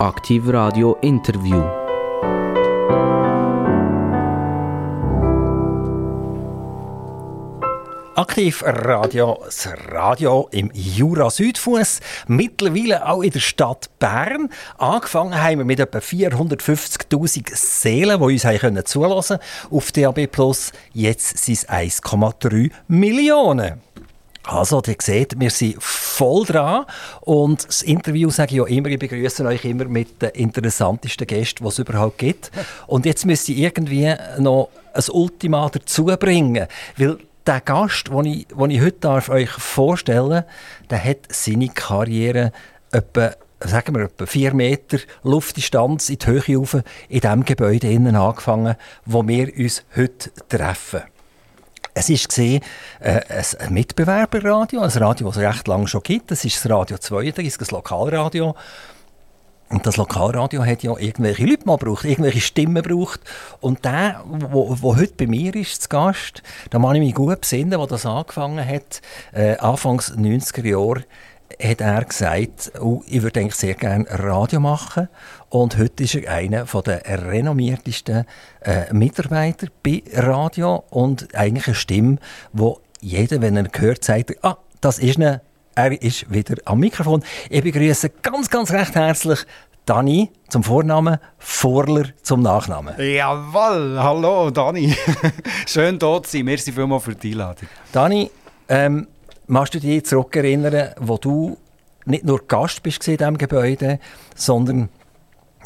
Aktiv Radio Interview. Aktiv Radio, das Radio im Jura Südfuss, mittlerweile auch in der Stadt Bern. Angefangen haben wir mit etwa 450.000 Seelen, die uns haben zulassen auf DAB+. Jetzt sind es 1,3 Millionen. Also, ihr seht, wir sind voll dran. Und das Interview sage ich ja immer, ich begrüße euch immer mit den interessantesten Gästen, die es überhaupt gibt. Und jetzt müsst ihr irgendwie noch ein Ultima dazu bringen. Weil der Gast, den ich, den ich heute darf euch vorstellen darf, hat seine Karriere etwa sagen wir, etwa vier Meter Luftdistanz in die Höhe rauf, in dem Gebäude innen angefangen, wo wir uns heute treffen. Es war äh, ein Mitbewerberradio, ein Radio, das es recht lange schon gibt. Das ist das Radio 32, das Lokalradio. Und das Lokalradio hat ja irgendwelche Leute mal gebraucht, irgendwelche Stimmen gebraucht. Und der, der heute bei mir ist, zu Gast, da kann ich mich gut besinnen, als das angefangen hat, äh, Anfangs 90er Jahre, hat er gesagt, oh, ich würde eigentlich sehr gerne Radio machen. Und heute ist er einer der renommiertesten äh, Mitarbeiter bei Radio und eigentlich eine Stimme, wo jeder, wenn er hört, sagt, ah, das ist eine er ist wieder am Mikrofon. Ich begrüße ganz, ganz recht herzlich Dani zum Vornamen, Vorler zum Nachnamen. Jawohl, hallo Dani. Schön dort zu sein. Merci vielmals für die Einladung. Dani, ähm, magst du dich zurückerinnern, wo du nicht nur Gast bist in diesem Gebäude, sondern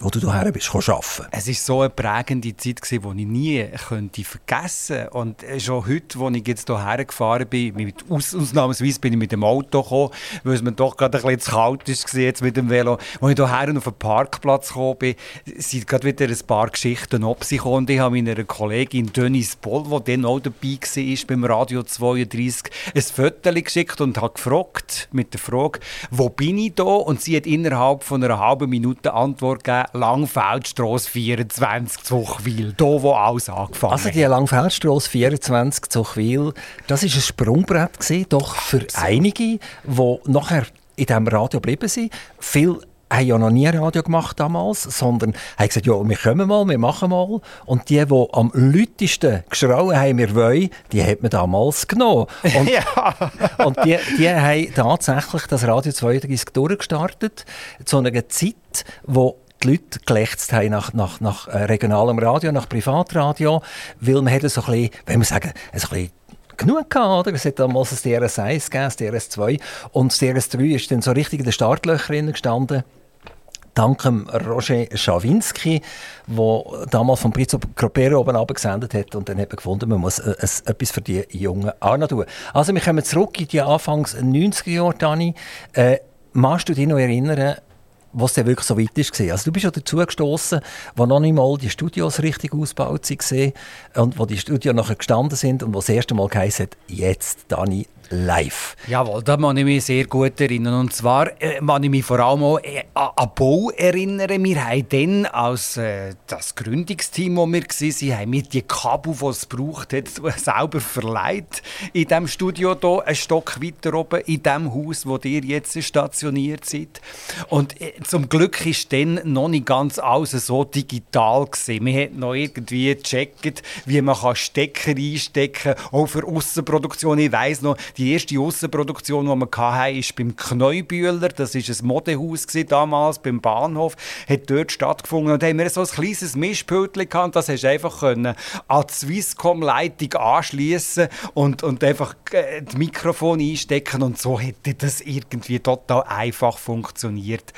wo du hierher bist, arbeiten Es war so eine prägende Zeit, die ich nie könnte vergessen könnte. Und schon heute, als ich jetzt hierher gefahren bin, mit Aus ausnahmsweise bin ich mit dem Auto gekommen, weil es mir doch gerade ein bisschen zu kalt war jetzt mit dem Velo. Als ich hierher auf den Parkplatz gekommen bin, sind gerade wieder ein paar Geschichten abgekommen. Und ich habe meiner Kollegin Denise Boll, die dann auch dabei war, beim Radio 32, ein Foto geschickt und habe gefragt, mit der Frage, wo bin ich da? Und sie hat innerhalb von einer halben Minute Antwort gegeben, Langfeldstrasse 24 Zuchwil, da wo alles angefangen Also die Langfeldstrasse 24 Zuchwil, das ist ein Sprungbrett gewesen, doch für einige, die nachher in diesem Radio geblieben sind. Viel haben ja noch nie Radio gemacht damals, sondern haben gesagt, ja, wir kommen mal, wir machen mal. Und die, die am lautesten geschrauen haben, wir wollen, die hat man damals genommen. Und, ja. und die, die haben tatsächlich das Radio 32 durchgestartet, zu einer Zeit, wo die Leute gelächzt haben nach, nach, nach äh, regionalem Radio, nach Privatradio, weil man hätte so ein bisschen, wenn wir sagen, ein bisschen genug gehabt, oder? Es hat damals das DRS1 gegeben, das DRS2 und das DRS3 ist dann so richtig in den Startlöchern gestanden. Dank Roger Schawinski, der damals vom Pizzo Gropero oben gesendet hat und dann hat man gefunden, man muss äh, etwas für die Jungen auch noch tun. Also wir kommen zurück in die Anfangs 90er Jahre, Dani. Äh, magst du dich noch erinnern, was der wirklich so weit ist. Also du bist ja dazu gestoßen, wo noch nicht mal die Studios richtig ausgebaut sind und wo die Studios nachher gestanden sind und wo das erste Mal geheißen hat, jetzt, Dani, live. Jawohl, da kann ich mich sehr gut erinnern. Und zwar äh, ich mich vor allem auch äh, an Bau erinnern. Wir haben dann als äh, das Gründungsteam, wo wir waren, haben wir die Kabel, die es braucht hat, selber verleiht. In diesem Studio hier, einen Stock weiter oben, in dem Haus, wo ihr jetzt stationiert seid. Und äh, zum Glück ist dann noch nicht ganz alles so digital gewesen. Wir haben noch irgendwie gecheckt, wie man Stecker einstecken kann, auch für Aussenproduktion. Ich weiss noch, die die erste Aussenproduktion, die wir hatten, ist beim Kneubühler. Das war ein Modehaus damals beim Bahnhof. Hat dort stattgefunden. Und haben wir so ein kleines Mischpult gehabt. Das hast einfach an die Swisscom-Leitung anschließen und, und einfach äh, das Mikrofon einstecken. Und so hätte das irgendwie total einfach funktioniert.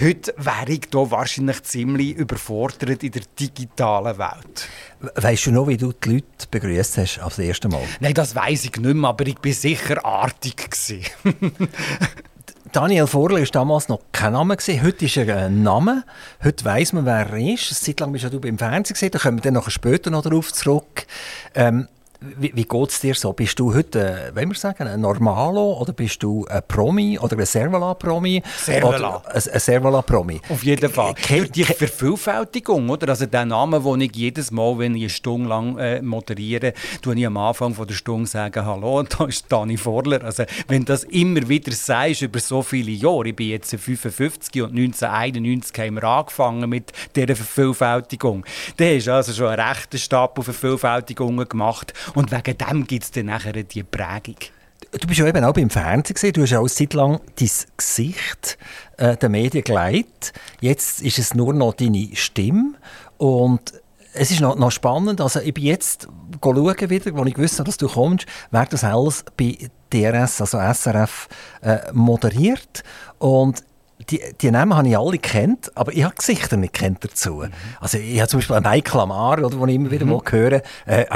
Heute wäre ich da wahrscheinlich ziemlich überfordert in der digitalen Welt. Weißt du noch, wie du die Leute begrüßt hast als erste Mal? Nein, das weiß ich nicht mehr, aber ich bin sicher artig Daniel Vorle war damals noch kein Name. Heute ist er ein Name. Heute weiss man, wer er ist. Eine Zeit lang bist du beim Fernsehen gesehen. Da kommen wir dann noch später noch darauf zurück. Ähm, Wie, wie geht es dir so? Bist du heute, äh, wenn wir sagen, ein Normalo oder bist du ein Promi oder ein Servala-Promi? Servala. Ein, ein Servala-Promi. Auf jeden Fall. Durch die Vervielfältigung, oder? Also der Name, den ich jedes Mal, wenn ich eine Stunde lang äh, moderiere, tue ich am Anfang von der Stunde sagen, hallo, und da ist Dani Vorler. Also wenn das immer wieder sagst über so viele Jahre, ich bin jetzt 55 und 1991 haben wir angefangen mit dieser Vervielfältigung, dann hast du also schon einen rechten Stapel Vervielfältigungen gemacht und wegen dem gibt es dann nachher die Prägung. Du bist ja eben auch beim Fernsehen gesehen. Du hast ja auch Zeit lang dein Gesicht äh, den Medien geleitet. Jetzt ist es nur noch deine Stimme. Und es ist noch, noch spannend. Also ich bin jetzt schauen wieder, als ich wusste, dass du kommst, wer das alles bei DRS, also SRF, äh, moderiert. Und die, die Namen habe ich alle kennt, aber ich habe Gesichter nicht kennt dazu. Also ich habe zum Beispiel einen Michael Amar, oder, den ich immer wieder mal höre, äh,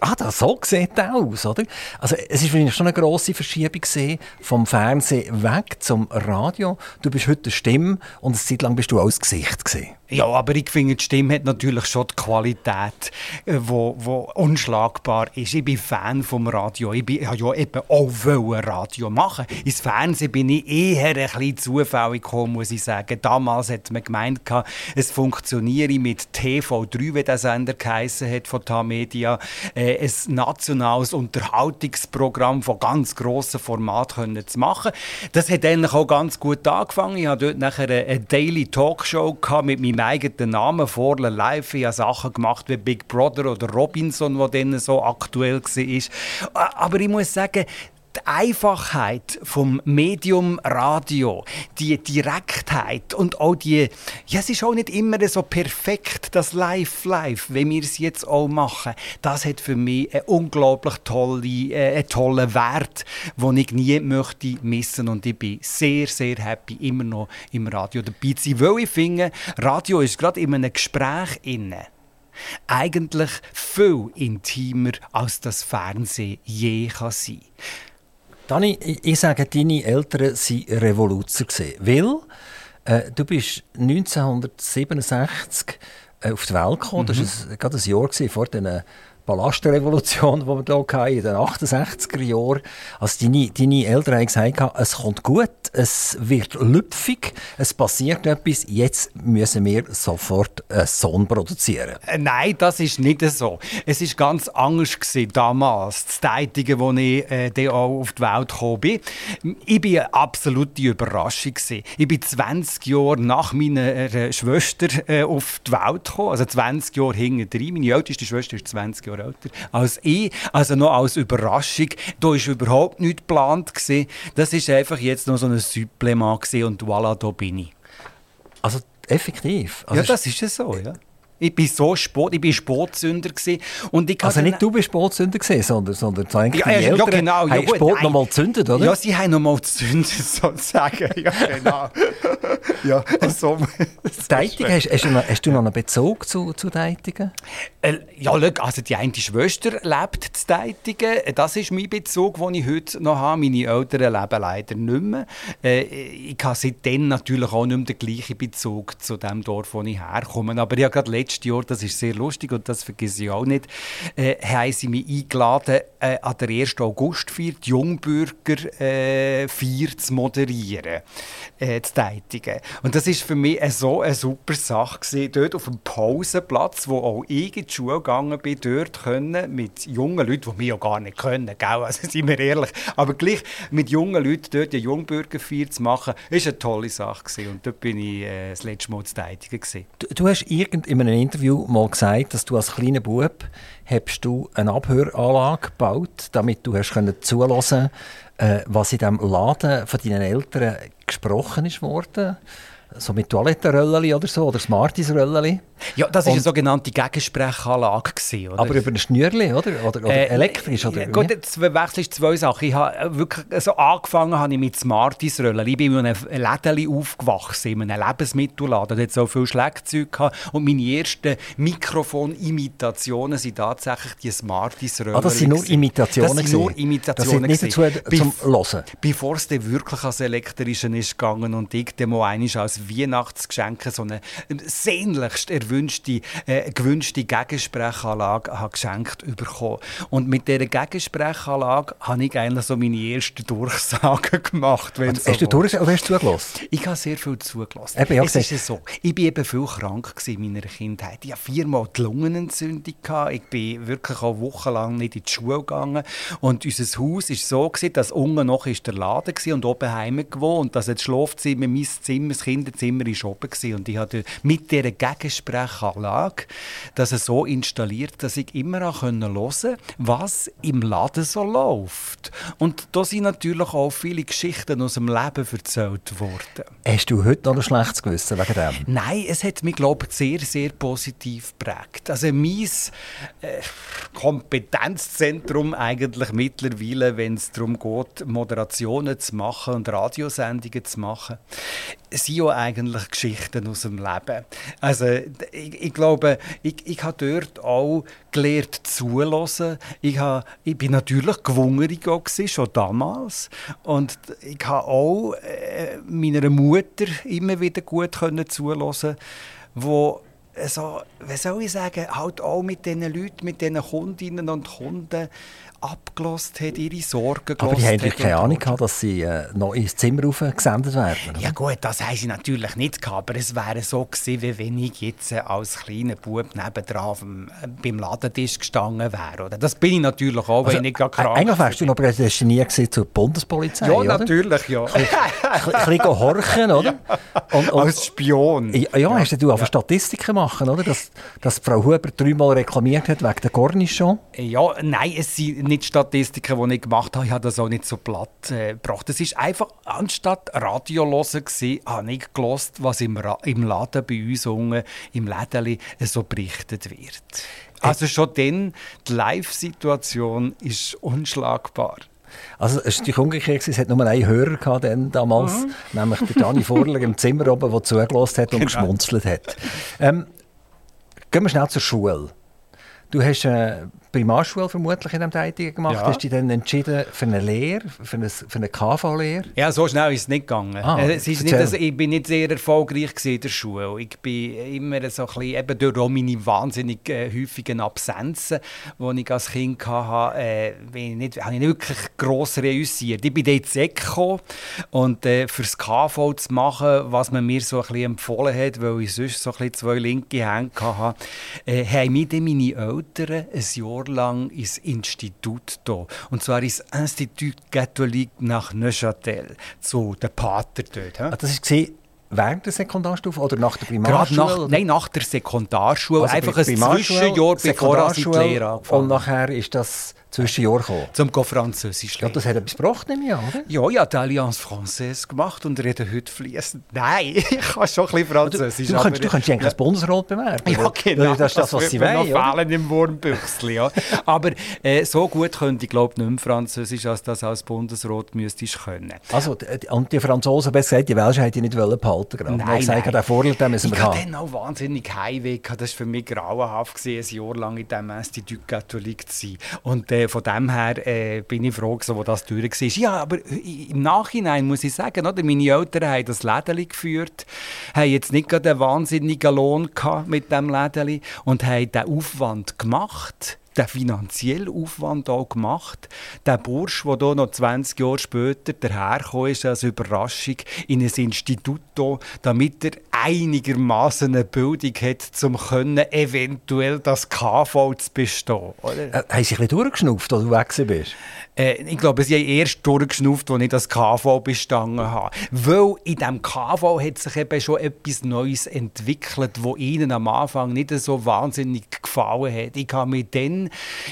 ah, das, so sieht er aus, oder? Also es ist für mich schon eine grosse Verschiebung gesehen vom Fernsehen weg zum Radio. Du bist heute eine Stimme und eine Zeit lang bist du auch das Gesicht gesehen. Ja, aber ich finde, die Stimme hat natürlich schon die Qualität, äh, wo, wo unschlagbar ist. Ich bin Fan vom Radio. Ich bin, wollte ja eben auch wollen Radio machen. Ins Fernsehen bin ich eher ein bisschen zufällig gekommen, muss ich sagen. Damals hat man gemeint, es funktioniere mit TV3, wie der Sender geheissen hat von Tamedia, äh, ein nationales Unterhaltungsprogramm von ganz grossen Format können zu machen. Das hat eigentlich auch ganz gut angefangen. Ich hatte dort nachher eine, Daily Talkshow mit meinem eigenen Namen, Vorler Live. Ich habe Sachen gemacht wie Big Brother oder Robinson, wo dann so aktuell war. Aber ich muss sagen, die Einfachheit vom Medium Radio, die Direktheit und auch die, ja, es ist auch nicht immer so perfekt, das Live-Live, wie wir es jetzt auch machen. Das hat für mich einen unglaublich tolle, äh, einen tollen Wert, den ich nie möchte missen und ich bin sehr, sehr happy, immer noch im Radio dabei zu sein, weil ich finde, Radio ist gerade in einem Gespräch inne eigentlich viel intimer, als das Fernsehen je kann sein Dani, ich, sage, deine Eltern waren Revoluzer. Weil äh, du bist 1967 äh, auf die Welt gekommen. Das war gerade ein Jahr vor der Ballastrevolution, die wir hier hatten, in den 68er Jahren. Also deine, deine Eltern haben gesagt, es kommt gut, es wird lüpfig, es passiert etwas, jetzt müssen wir sofort einen Sohn produzieren. Äh, Nein, das ist nicht so. Es ist ganz anders gewesen, damals, das Tätige, wo ich äh, auch auf die Welt gekommen bin. Ich bin eine absolute Überraschung gewesen. Ich bin 20 Jahre nach meiner äh, Schwester äh, auf die Welt gekommen, also 20 Jahre hinten drin. Meine älteste Schwester ist 20 Jahre älter als ich, also noch als Überraschung. Da war überhaupt nichts geplant gewesen. Das ist einfach jetzt noch so ein Supplement und voilà, da bin ich. Also effektiv. Also ja, das ist ja so, ja. Ich bin so Sport, ich bin Sportsünder gewesen. und ich Also nicht du bist Sportsünder gesehen, sondern, sondern eigentlich Ja, deine ja, ja, Eltern genau, ja, haben gut, Sport nein. noch mal gezündet, oder? Ja, sie haben noch mal gezündet, sozusagen. Ja, genau. ja, so. Deitig, hast, hast, du noch, hast du noch einen Bezug zu, zu Deitigen? Äh, Ja, schau, also die eine Schwester lebt zu Deitigen. Das ist mein Bezug, den ich heute noch habe. Meine Eltern leben leider nicht mehr. Äh, Ich habe seitdem natürlich auch nicht mehr den gleichen Bezug zu dem Dorf, wo ich herkomme. Aber ich habe gerade letztes Jahr, das ist sehr lustig und das vergesse ich auch nicht, äh, haben sie mich eingeladen, äh, an der 1. Augustfeier, die Jungbürger äh, Feier zu moderieren, äh, zu Deitigen. Und das ist für mich so eine super Sache gewesen, dort auf dem Pausenplatz, wo auch ich in die Schule gegangen bin, dort können mit jungen Leuten, die mich ja gar nicht können, gell? also sind wir ehrlich, aber gleich mit jungen Leuten dort eine Jungbürgerfeier zu machen, ist eine tolle Sache gewesen. und dort bin ich äh, das letzte Mal zu gewesen. Du, du hast irgend in einem Interview mal gesagt, dass du als kleiner Bub hast du eine Abhöranlage gebaut, damit du hast können zuhören, äh, was in dem Laden von deinen Eltern gesprochen ist worden. So mit Toilettenröllchen oder so, oder Smarties-Röllchen. Ja, das war eine sogenannte Gegensprechanlage. Gewesen, oder? Aber über ein Schnürli, oder? Oder, oder Äh, elektrisch, oder? Gut, jetzt wechselst zwei Sachen. Ich habe äh, wirklich, also angefangen habe ich mit Smarties Röllen. Ich bin in einem Lädeli aufgewachsen, in einem Lebensmittelladen. Da hat so viel Schlagzeug gehabt. Und meine ersten Mikrofonimitationen sind tatsächlich die Smarties Röllen. Ah, das sind nur Imitationen Das sind nur. Imitationen. Das sind nicht dazu zum Bef- Hören. Bevor es dann wirklich ans Elektrische ist gegangen und ich dann mal als als Weihnachtsgeschenk so eine sehnlichst erwünschte, äh, gewünschte Gegensprechanlage habe geschenkt bekommen. Und mit dieser Gegensprechanlage habe ich eigentlich so meine ersten Durchsagen gemacht. Wenn hast du durch oder hast du zugelassen? Ich habe sehr viel zugelassen. Eben, ja, es ist so, ich war eben viel krank in meiner Kindheit. Ich hatte viermal die Lungenentzündung. Ich bin wirklich auch wochenlang nicht in die Schule gegangen. Und unser Haus war so, dass unten noch der Laden war und oben heim gewohnt. Und das Schlafzimmer, mein Zimmer, das Kinderzimmer war oben. Und ich hatte mit dieser Gegensprechanlage das so installiert, dass ich immer hören konnte, was im Laden so läuft. Und da sind natürlich auch viele Geschichten aus dem Leben erzählt worden. Hast du heute noch ein schlechtes Gewissen wegen dem? Nein, es hat mich, glaube ich, sehr, sehr positiv geprägt. Also mein äh, Kompetenzzentrum eigentlich mittlerweile, wenn es darum geht, Moderationen zu machen und Radiosendungen zu machen, sind ja eigentlich Geschichten aus dem Leben. Also ich, ich glaube, ich, ich habe dort auch gelernt zulassen. Ich, habe, ich bin natürlich gewungerig schon damals und ich habe auch äh, meiner Mutter immer wieder gut können zulassen, wo so, wie soll ich sagen, halt auch mit diesen Leuten, mit diesen Kundinnen und Kunden abgelost hat, ihre Sorgen Aber die haben keine Ahnung gehabt, dass sie äh, noch ins Zimmer gesendet werden? Oder? Ja gut, das haben sie natürlich nicht gehabt, aber es wäre so gewesen, wie wenn ich jetzt äh, als kleiner Bub nebendran äh, beim Ladentisch gestanden wäre. Oder? Das bin ich natürlich auch, also, wenn ich gar krank Eigentlich wärst du noch prädestiniert zur Bundespolizei, Ja, oder? natürlich, ja. Ein bisschen horchen, oder? Und, und, als Spion. Ja, ja, hast du ja. Statistiken machen, oder? Dass, dass Frau Huber dreimal reklamiert hat wegen der Cornichon? Ja, nein, es sind nicht Statistiken, die ich gemacht habe, ich habe das auch nicht so platt äh, gebracht. Es ist einfach, anstatt Radio hören gewesen, habe ich gelost, was im, Ra im Laden bei uns unten, im Lädeli so berichtet wird. Also schon dann, die Live-Situation ist unschlagbar. Also es war umgekehrt, es hat nur einen Hörer gehabt, dann damals, mhm. nämlich der Dani Vorler im Zimmer oben, der zugelassen hat und genau. geschmunzelt hat. Ähm, gehen wir schnell zur Schule. Du hast äh, Primarschule vermutlich in dem Tätigen gemacht. Ja. Hast du dich dann entschieden für eine Lehre, für eine, für eine KV-Lehre? Ja, so schnell ist es nicht gegangen. Ah, es ist nicht, also, ich bin nicht sehr erfolgreich in der Schule. Ich bin immer so ein bisschen, eben durch meine wahnsinnig äh, häufigen Absenzen, die ich als Kind hatte, äh, bin ich nicht, habe ich nicht wirklich gross reüssiert. Ich bin dort gekommen und äh, für das KV zu machen, was man mir so ein bisschen empfohlen hat, weil ich sonst so ein bisschen zwei linke Hände hatte, äh, haben mir dann meine Eltern ein Jahr lang ins Institut da. Und zwar ins Institut Catholique nach Neuchâtel, so der Pater dort. Ah, das war während der Sekundarstufe oder nach der Primarschule? Nach, nein, nach der Sekundarschule. Also Einfach ein Zwischenjahr, bevor ich die Lehre angefangen Und nachher ist das Zwischenjahr gekommen? Zum Französisch Ja, das hat etwas gebracht, nehme ich an, oder? Ja, ich habe die Allianz Française gemacht und rede heute fließend. Nein, ich kann schon ein bisschen Französisch. Du, du, kannst, du kannst eigentlich als Bundesrat bewerben. Ja, genau. Das ist das, was sie wollen. noch fehlen im Wurmbüchsli. Ja. Aber äh, so gut könnte ich glaube nicht mehr Französisch, als das als Bundesrat müsstest können. Also, und die Franzosen, besser gesagt, die Welschen hätten nicht behalten wollen. Nein, ich nein. den Vorteil, den müssen wir haben. Ich hatte dann auch wahnsinnig Heimweh. Das war für mich grauenhaft, gewesen, ein Jahr lang in diesem Institut Catholique zu sein. Und äh, von dem her äh, bin ich froh, wo das durch war. Ja, aber im Nachhinein muss ich sagen, oder, meine Eltern haben das Lädeli geführt, haben jetzt nicht gerade einen wahnsinnigen Lohn gehabt mit dem Lädeli und haben den Aufwand gemacht den finanziellen Aufwand auch gemacht. Der Bursch, der hier noch 20 Jahre später dahergekommen ist als Überraschung in ein Institut, damit er einigermaßen eine Bildung hat, um können, eventuell das KV zu bestehen. Oder? Äh, haben Sie ein bisschen durchgeschnauft, als du weg bist? Äh, ich glaube, sie haben erst durchgeschnauft, als ich das KV bestanden habe. Weil in diesem KV hat sich eben schon etwas Neues entwickelt, das ihnen am Anfang nicht so wahnsinnig gefallen hat. Ich habe mich dann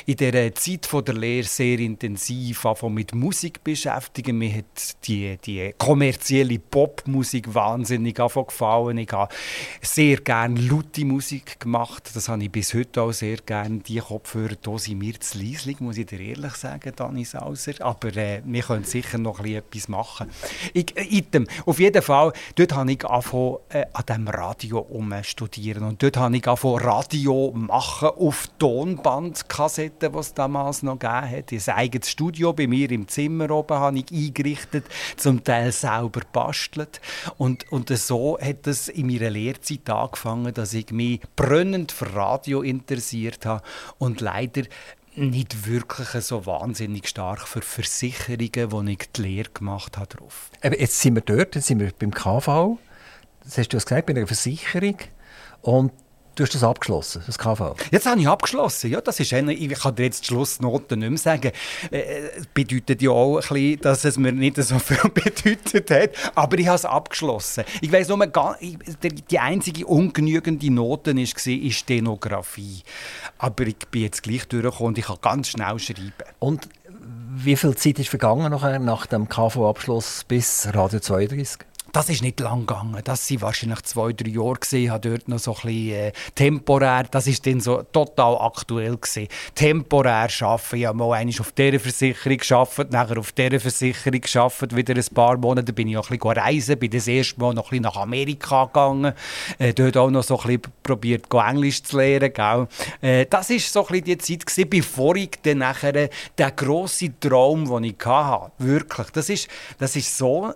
in der Zeit der Lehre sehr intensiv mit Musik beschäftigt. Mir hat die, die kommerzielle Popmusik wahnsinnig gefallen Ich habe sehr gerne laute Musik gemacht. Das habe ich bis heute auch sehr gerne. Die Kopfhörer hier sind mir zu leislich, muss ich dir ehrlich sagen, Dani Sauser. Aber äh, wir können sicher noch etwas machen. Ich, äh, item, auf jeden Fall, dort habe ich angefangen, äh, an diesem Radio umstudieren. Und dort habe ich angefangen, Radio machen auf Tonbandkassetten, die es damals noch gegeben hat. Ein eigenes Studio bei mir im Zimmer oben habe ich eingerichtet, zum Teil selber bastelt. Und, und so hat es in meiner Lehrzeit angefangen, dass ich mich brennend für Radio interessiert habe und leider nicht wirklich so wahnsinnig stark für Versicherungen, wo ich die Lehre gemacht habe. Drauf. Jetzt sind wir dort, jetzt sind wir beim KV. Das hast du gesagt, bei einer Versicherung. Und Du hast das abgeschlossen, das KV? Jetzt habe ich abgeschlossen. Ja, das ist eine, ich kann dir jetzt die Schlussnoten nicht mehr sagen. Äh, bedeutet ja auch ein bisschen, dass es mir nicht so viel bedeutet hat. Aber ich habe es abgeschlossen. Ich weiss nur, die einzige ungenügende Note war, ist Stenografie. Aber ich bin jetzt gleich durchgekommen und ich kann ganz schnell schreiben. Und wie viel Zeit ist vergangen nachher, nach dem KV-Abschluss bis Radio 32? Das ist nicht lang gegangen. Das waren wahrscheinlich zwei, drei Jahre. Ich habe dort noch so ein bisschen äh, temporär, das war dann so total aktuell. Gewesen. Temporär arbeiten. Ich habe mal einmal auf dieser Versicherung gearbeitet, nachher auf dieser Versicherung gearbeitet, wieder ein paar Monate. bin ich auch ein bisschen reisen, bin das erste Mal noch ein nach Amerika gegangen. Äh, dort auch noch so ein bisschen probiert, Englisch zu lernen. Gell? Äh, das war so ein bisschen die Zeit, gewesen, bevor ich dann nachher den grossen Traum, den ich hatte, wirklich, das ist, das ist so,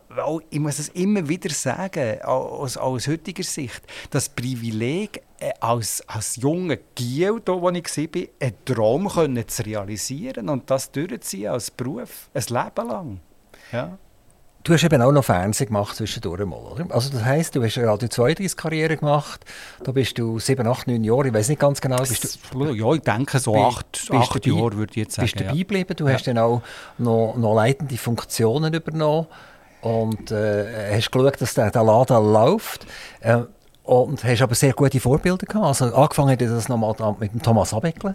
ich muss es immer wieder sagen, aus, aus heutiger Sicht, das Privileg, äh, als, als junger Giel, wo ich war, einen Traum können zu realisieren und das durchziehen als Beruf, ein Leben lang. Ja. Du hast eben auch noch Fernsehen gemacht zwischendurch mal, oder? Also das heisst, du hast eine Radio 32 Karriere gemacht, da bist du sieben, acht, neun Jahre, ich weiß nicht ganz genau. Bist du, ja, ich denke so bei, acht, acht Jahre würde ich jetzt sagen. Bist du dabei geblieben, du ja. hast dann auch noch, noch leitende Funktionen übernommen und äh, hast geschaut, dass der, der Laden läuft. Äh, und hast aber sehr gute Vorbilder gehabt. Also angefangen hat das nochmal mit dem Thomas Abeckle.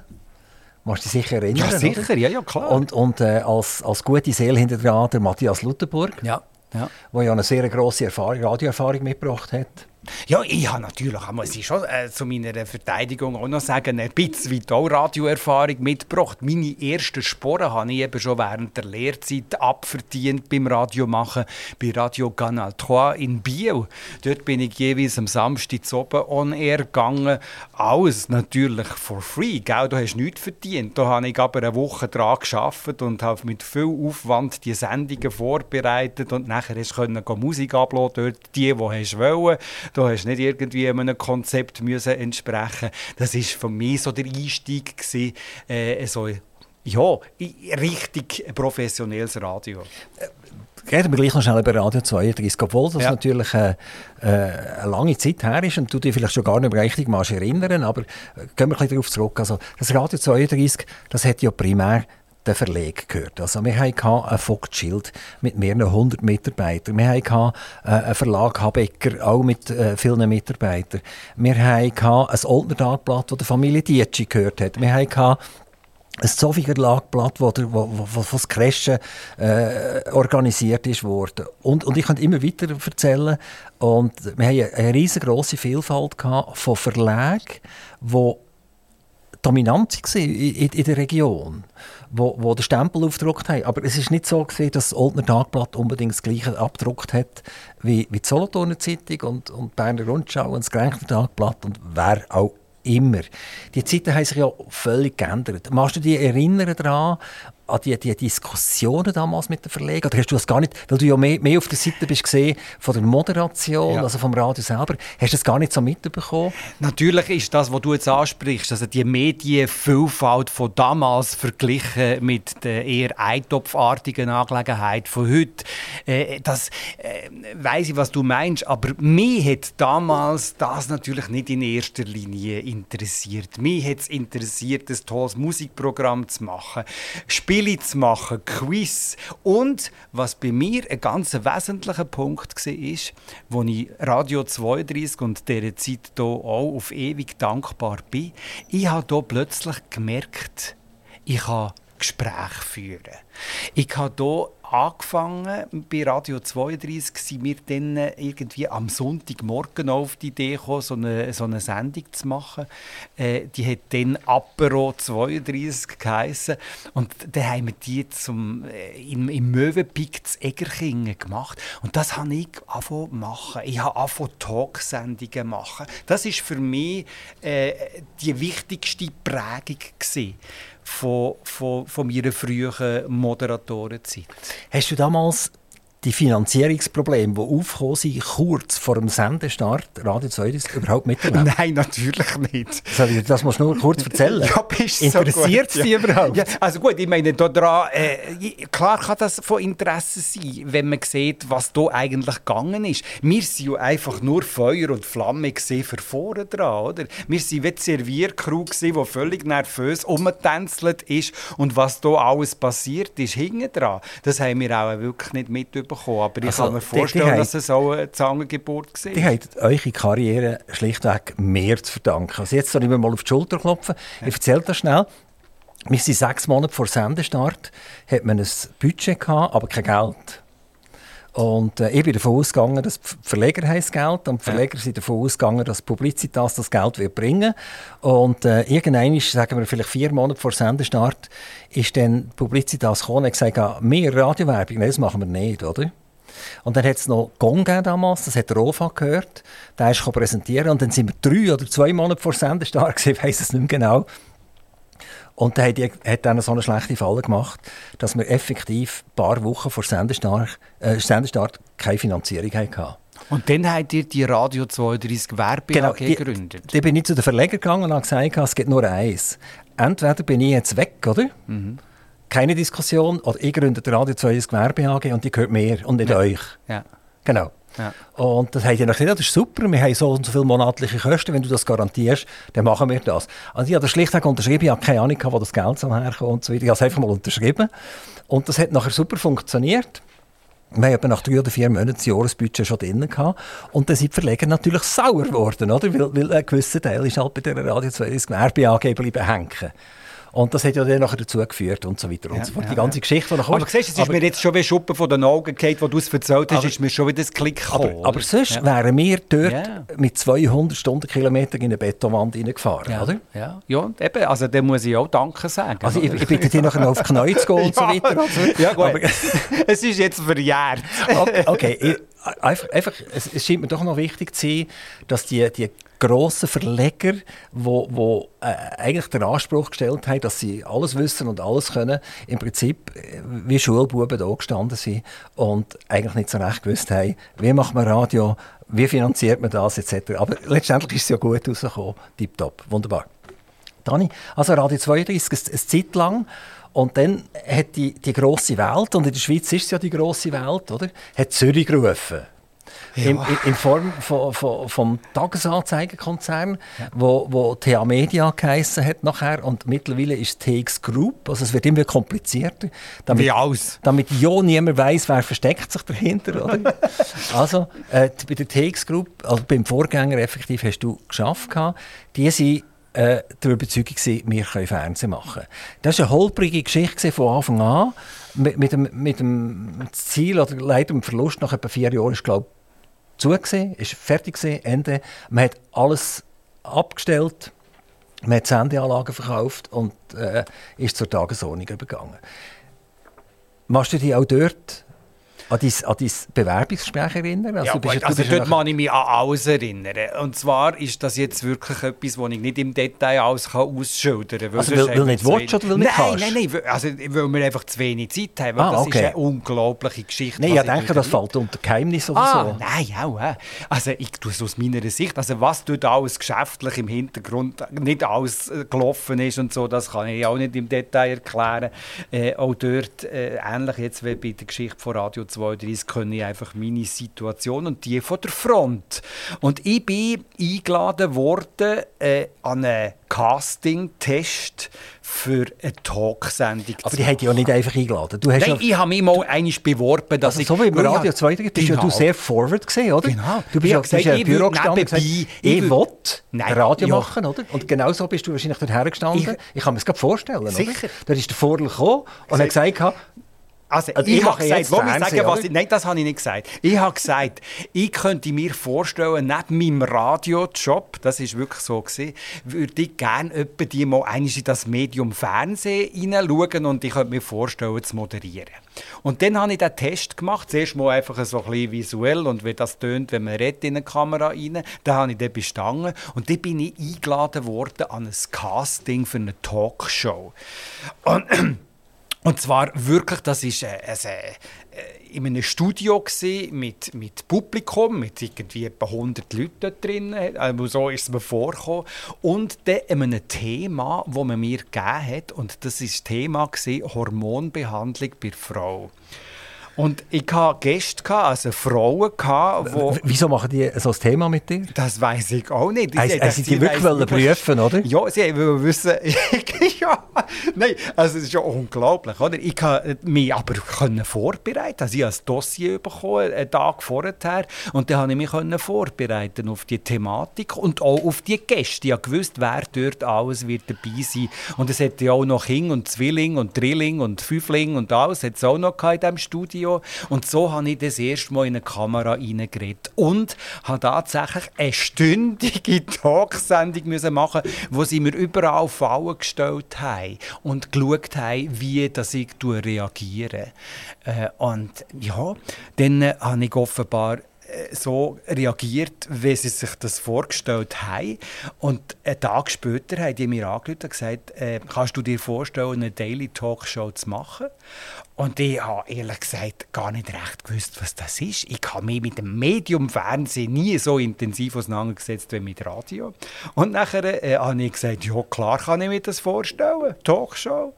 Machst du dich sicher erinnern? Ja, sicher, oder? ja, ja, klar. Und, und äh, als, als gute Seele hinter der Matthias Lutherburg, ja, ja. der ja eine sehr grosse Erfahrung, Radioerfahrung mitgebracht hat. Ja, ich habe natürlich, muss ich schon äh, zu meiner Verteidigung auch noch sagen, ein bisschen auch Radioerfahrung mitgebracht. Meine ersten Sporen habe ich eben schon während der Lehrzeit abverdient beim Radio machen, bei Radio Canal 3 in Biel. Dort bin ich jeweils am Samstag zu oben on air gegangen. Alles natürlich for free, gell? du hast nichts verdient. Da habe ich aber eine Woche dran geschafft und habe mit viel Aufwand die Sendungen vorbereitet und nachher konnte ich Musik abladen, dort die, die hast wollen. Da hast du nicht irgendwie einem Konzept müssen entsprechen. Das war für mich so der Einstieg gewesen, äh, so ja, richtig professionelles Radio. Reden wir gleich noch schnell über Radio 32, obwohl das ja. natürlich äh, äh, eine lange Zeit her ist und du dich vielleicht schon gar nicht mehr richtig mal erinnern, aber äh, gehen wir ein bisschen darauf zurück. Also, das Radio 32, das hat ja primär der Verleg gehört. Also wir hatten ein Vogtschild mit mehreren hundert Mitarbeitern. Wir hatten äh, einen Verlag Habecker, auch mit äh, vielen Mitarbeitern. Wir hatten ein Oldner Tagblatt, das der Familie Dietschi gehört hat. Wir hatten ein Zofiger Lagblatt, wo, der, wo, wo, wo das Crashen äh, organisiert ist worden. Und, und ich könnte immer weiter erzählen. Und wir hatten eine riesengroße Vielfalt von Verlagen, die dominant waren in, in der Region wo, wo den Stempel aufgedruckt haben. Aber es ist nicht so gewesen, dass das Oldner Tagblatt unbedingt das Gleiche abgedruckt hat wie, wie die Solothurner Zeitung und, und Berner Rundschau und das Grenchner Tagblatt und wer auch immer. Die Zeiten haben sich ja völlig geändert. Machst du dich erinnern daran, an die, die Diskussionen damals mit den Verlegern? Oder hast du das gar nicht, weil du ja mehr, mehr auf der Seite bist gesehen von der Moderation, ja. also vom Radio selber, hast du das gar nicht so mitbekommen? Natürlich ist das, was du jetzt ansprichst, also die Medienvielfalt von damals verglichen mit der eher eintopfartigen Angelegenheit von heute, äh, das äh, weiß ich, was du meinst, aber mich hat damals das natürlich nicht in erster Linie interessiert. Mich hat es interessiert, ein tolles Musikprogramm zu machen. Spiel Spiele zu machen, Quiz. Und was bei mir ein ganz wesentlicher Punkt war, ist, wo ich Radio 32 und dieser Zeit hier auch auf ewig dankbar bin, ich habe hier plötzlich gemerkt, ich habe Gespräche führen. Ich habe hier angefangen, bei Radio 32 sind wir dann irgendwie am Sonntagmorgen auf die Idee gekommen, so eine, so eine Sendung zu machen. Äh, die hat dann Apero 32 geheissen. Und dann haben wir die zum, äh, im, im Möwenpick zu Egerkingen gemacht. Und das habe ich angefangen machen. Ich habe angefangen Talksendungen machen. Das ist für mich äh, die wichtigste Prägung gewesen von, von, von meiner frühen Moderatorenzeit. Hast du damals die Finanzierungsprobleme, die aufgekommen sind, kurz vor dem Sendestart Radio 2 überhaupt miterlebt? Nein, natürlich nicht. Das musst du nur kurz erzählen. ja, bist Interessiert so dich ja. überhaupt? Ja, also gut, ich meine, daran, äh, klar kann das von Interesse sein, wenn man sieht, was da eigentlich gegangen ist. Wir sind ja einfach nur Feuer und Flamme für vorne dran, oder? Wir waren wie die Serviercrew, die völlig nervös umgetänzelt ist und was da alles passiert ist, hinten dran. Das haben wir auch wirklich nicht mitbekommen bekommen. Aber ich also, kann mir vorstellen, die, die dass es auch eine Zangengeburt war. Die haben eure Karriere schlichtweg mehr zu verdanken. Also jetzt soll ich mir mal auf die Schulter klopfen. Ich erzähle das schnell. Wir sind sechs Monate vor Sendestart, hat man ein Budget gehabt, aber kein Geld. Und äh, ich bin davon ausgegangen, dass die Verleger das Geld und die Verleger ja. sind davon ausgegangen, dass Publicitas das Geld wird bringen Und äh, irgendwann, sagen wir vielleicht vier Monate vor Sendestart, ist dann Publicitas gekommen und gesagt, ah, mehr Radiowerbung, Nein, das machen wir nicht, oder? Und dann hat es noch Gong damals, das hat der Rofa gehört, der ist präsentieren und dann sind wir drei oder zwei Monate vor Sendestart, ich weiß es nicht mehr genau, und dann hat, die, hat dann so eine schlechte Falle gemacht, dass wir effektiv ein paar Wochen vor Sendestart, äh, Sendestart keine Finanzierung hatten. Und dann habt ihr die Radio 32 Werbe genau, gegründet? Dann bin ich zu den Verleger gegangen und habe gesagt, es gibt nur eins. Entweder bin ich jetzt weg, oder? Mhm. Keine Diskussion. Oder ich gründe die Radio 32 Werbe AG und die gehört mir und nicht ja. euch. Ja. Genau. Ja. Und das haben die gesagt, das ist super, wir haben so und so viele monatliche Kosten, wenn du das garantierst, dann machen wir das. Also ich habe das schlichtweg unterschrieben, ich habe keine Ahnung, wo das Geld herkommt und so weiter. Ich habe es einfach mal unterschrieben. Und das hat nachher super funktioniert. Wir haben nach drei oder vier Monaten das Jahresbudget schon drin gehabt. Und dann sind die Verleger natürlich sauer geworden, oder? Weil, weil ein gewisser Teil ist halt bei der Radio 2 Gewerbe AG hängen. Und das hat ja dann nachher dazu geführt und so weiter und so fort. Die ganze Geschichte, die nachher Aber siehst, es ist mir jetzt schon wie Schuppen von den Augen gefallen, wo du es erzählt hast, aber, ist mir schon wieder das Klick gekommen. Aber, aber sonst wären wir dort mit 200 Stundenkilometern in eine Betonwand reingefahren, oder? Ja, ja eben, also da muss ich auch Danke sagen. Also ich, ich bitte dich nachher auf die Knie zu gehen und so weiter. Ja gut, aber, es ist jetzt verjährt. okay, okay. Einfach, einfach, es, es scheint mir doch noch wichtig zu sein, dass die, die grossen Verleger, wo, wo, äh, eigentlich den Anspruch gestellt haben, dass sie alles wissen und alles können, im Prinzip äh, wie Schulbuben da gestanden sind und eigentlich nicht so recht gewusst haben, wie macht man Radio, wie finanziert man das etc. Aber letztendlich ist es ja gut rausgekommen, tipptopp, wunderbar. Dani, also Radio 32, eine Zeit lang und dann hat die, die grosse Welt, und in der Schweiz ist es ja die grosse Welt, oder? hat Zürich gerufen. Ja. In, in, Form von, von, vom Tagesanzeigenkonzern, ja. wo, wo TA Media geheissen hat nachher und mittlerweile ist TX Group, also es wird immer komplizierter. Damit, Wie aus? Damit ja niemand weiß, wer versteckt sich dahinter, oder? also äh, bei der TX Group, also beim Vorgänger effektiv hast du geschafft gehabt, die sind äh, der Überzeugung gewesen, wir können Fernsehen machen. Das war eine holprige Geschichte von Anfang an, mit, mit, dem, mit dem Ziel oder leider dem Verlust nach etwa vier Jahren, ist glaube zugesehen, ist fertig Ende. Man hat alles abgestellt, man hat Sendeanlagen verkauft und äh, ist zur Tagesordnung übergegangen. Machst du dich auch dort an dein, an dein Bewerbungsgespräch erinnern? Also, ja, bist, also dort kann ich mich an alles erinnern. Und zwar ist das jetzt wirklich etwas, was ich nicht im Detail alles ausschildern kann. Also weil, weil nicht willst oder weil nicht nein, kannst? Nein, nein, nein, also, weil wir einfach zu wenig Zeit haben. Ah, das okay. ist eine unglaubliche Geschichte. Nein, ich denke, das fällt unter Geheimnis oder ah, so. Nein, auch. Also ich tue es aus meiner Sicht. Also was dort alles geschäftlich im Hintergrund nicht alles äh, gelaufen ist und so, das kann ich auch nicht im Detail erklären. Äh, auch dort, äh, ähnlich jetzt wie bei der Geschichte von Radio 2, 32 kenne ich einfach meine Situation und die von der Front. Und ich bin eingeladen worden äh, an einen Casting-Test für eine Talksendung. Aber die haben dich ja nicht einfach eingeladen. Du hast Nein, ich habe mich mal einmal beworben, dass also ich... So wie im Radio 2, bist genau. ja du sehr forward gesehen, oder? Genau. Du bist ja gesagt, im Büro gestanden und gesagt, ich, will Radio ja. machen, oder? Und genau so bist du wahrscheinlich dort hergestanden. Ich, ich kann mir das gerade vorstellen, Sicher. Oder? Da ist der Vorl gekommen und hat gesagt, Also, also ich, ich habe gesagt, ich sagen, was ich, nein, das habe ich nicht gesagt. Ich habe gesagt, ich könnte mir vorstellen, neben meinem Radiojob, das ist wirklich so gewesen, würde ich gerne etwa die mal in das Medium Fernsehen hineinschauen und ich könnte mir vorstellen, zu moderieren. Und dann habe ich den Test gemacht, zuerst mal einfach so ein bisschen visuell und wie das tönt, wenn man redet in eine Kamera rein. Dann habe ich den bestanden und dann bin ich eingeladen worden an ein Casting für eine Talkshow. Und und zwar wirklich, das ist äh, äh, in einem Studio mit, mit Publikum, mit irgendwie etwa 100 Leuten drin. Also so ist es mir vorgekommen. Und dann einem Thema, das man mir gegeben hat. Und das war das Thema Hormonbehandlung bei der Frau. Und ich hatte Gäste, also Frauen, wo... Wieso machen die so ein Thema mit dir? Das weiß ich auch nicht. Also, also sie wirklich wollen prüfen, oder? Ja, sie wollen wissen... ja, nein, also es ist ja unglaublich, oder? Ich konnte mich aber vorbereiten. Also ich habe ein Dossier bekommen, einen Tag vorher. Und dann konnte ich mich vorbereiten auf die Thematik und auch auf die Gäste. Ich wusste, wer dort alles wird dabei sein Und es hätte ja auch noch King und Zwilling und Drilling und Fünfling und alles. Es auch noch in diesem Studio Video. Und so habe ich das erste Mal in eine Kamera reingeredet. Und habe tatsächlich eine stündige Talksendung machen wo sie mir überall Fallen gestellt haben und geschaut haben, wie dass ich reagiere. Äh, und ja, dann äh, habe ich offenbar so reagiert, wie sie sich das vorgestellt haben. Und einen Tag später haben die mir angerufen und gesagt, äh, kannst du dir vorstellen, eine Daily Talkshow zu machen? Und ich habe ehrlich gesagt gar nicht recht gewusst, was das ist. Ich habe mich mit dem Medium Fernsehen nie so intensiv auseinandergesetzt wie mit Radio. Und nachher äh, habe ich gesagt, ja klar kann ich mir das vorstellen, Talkshow.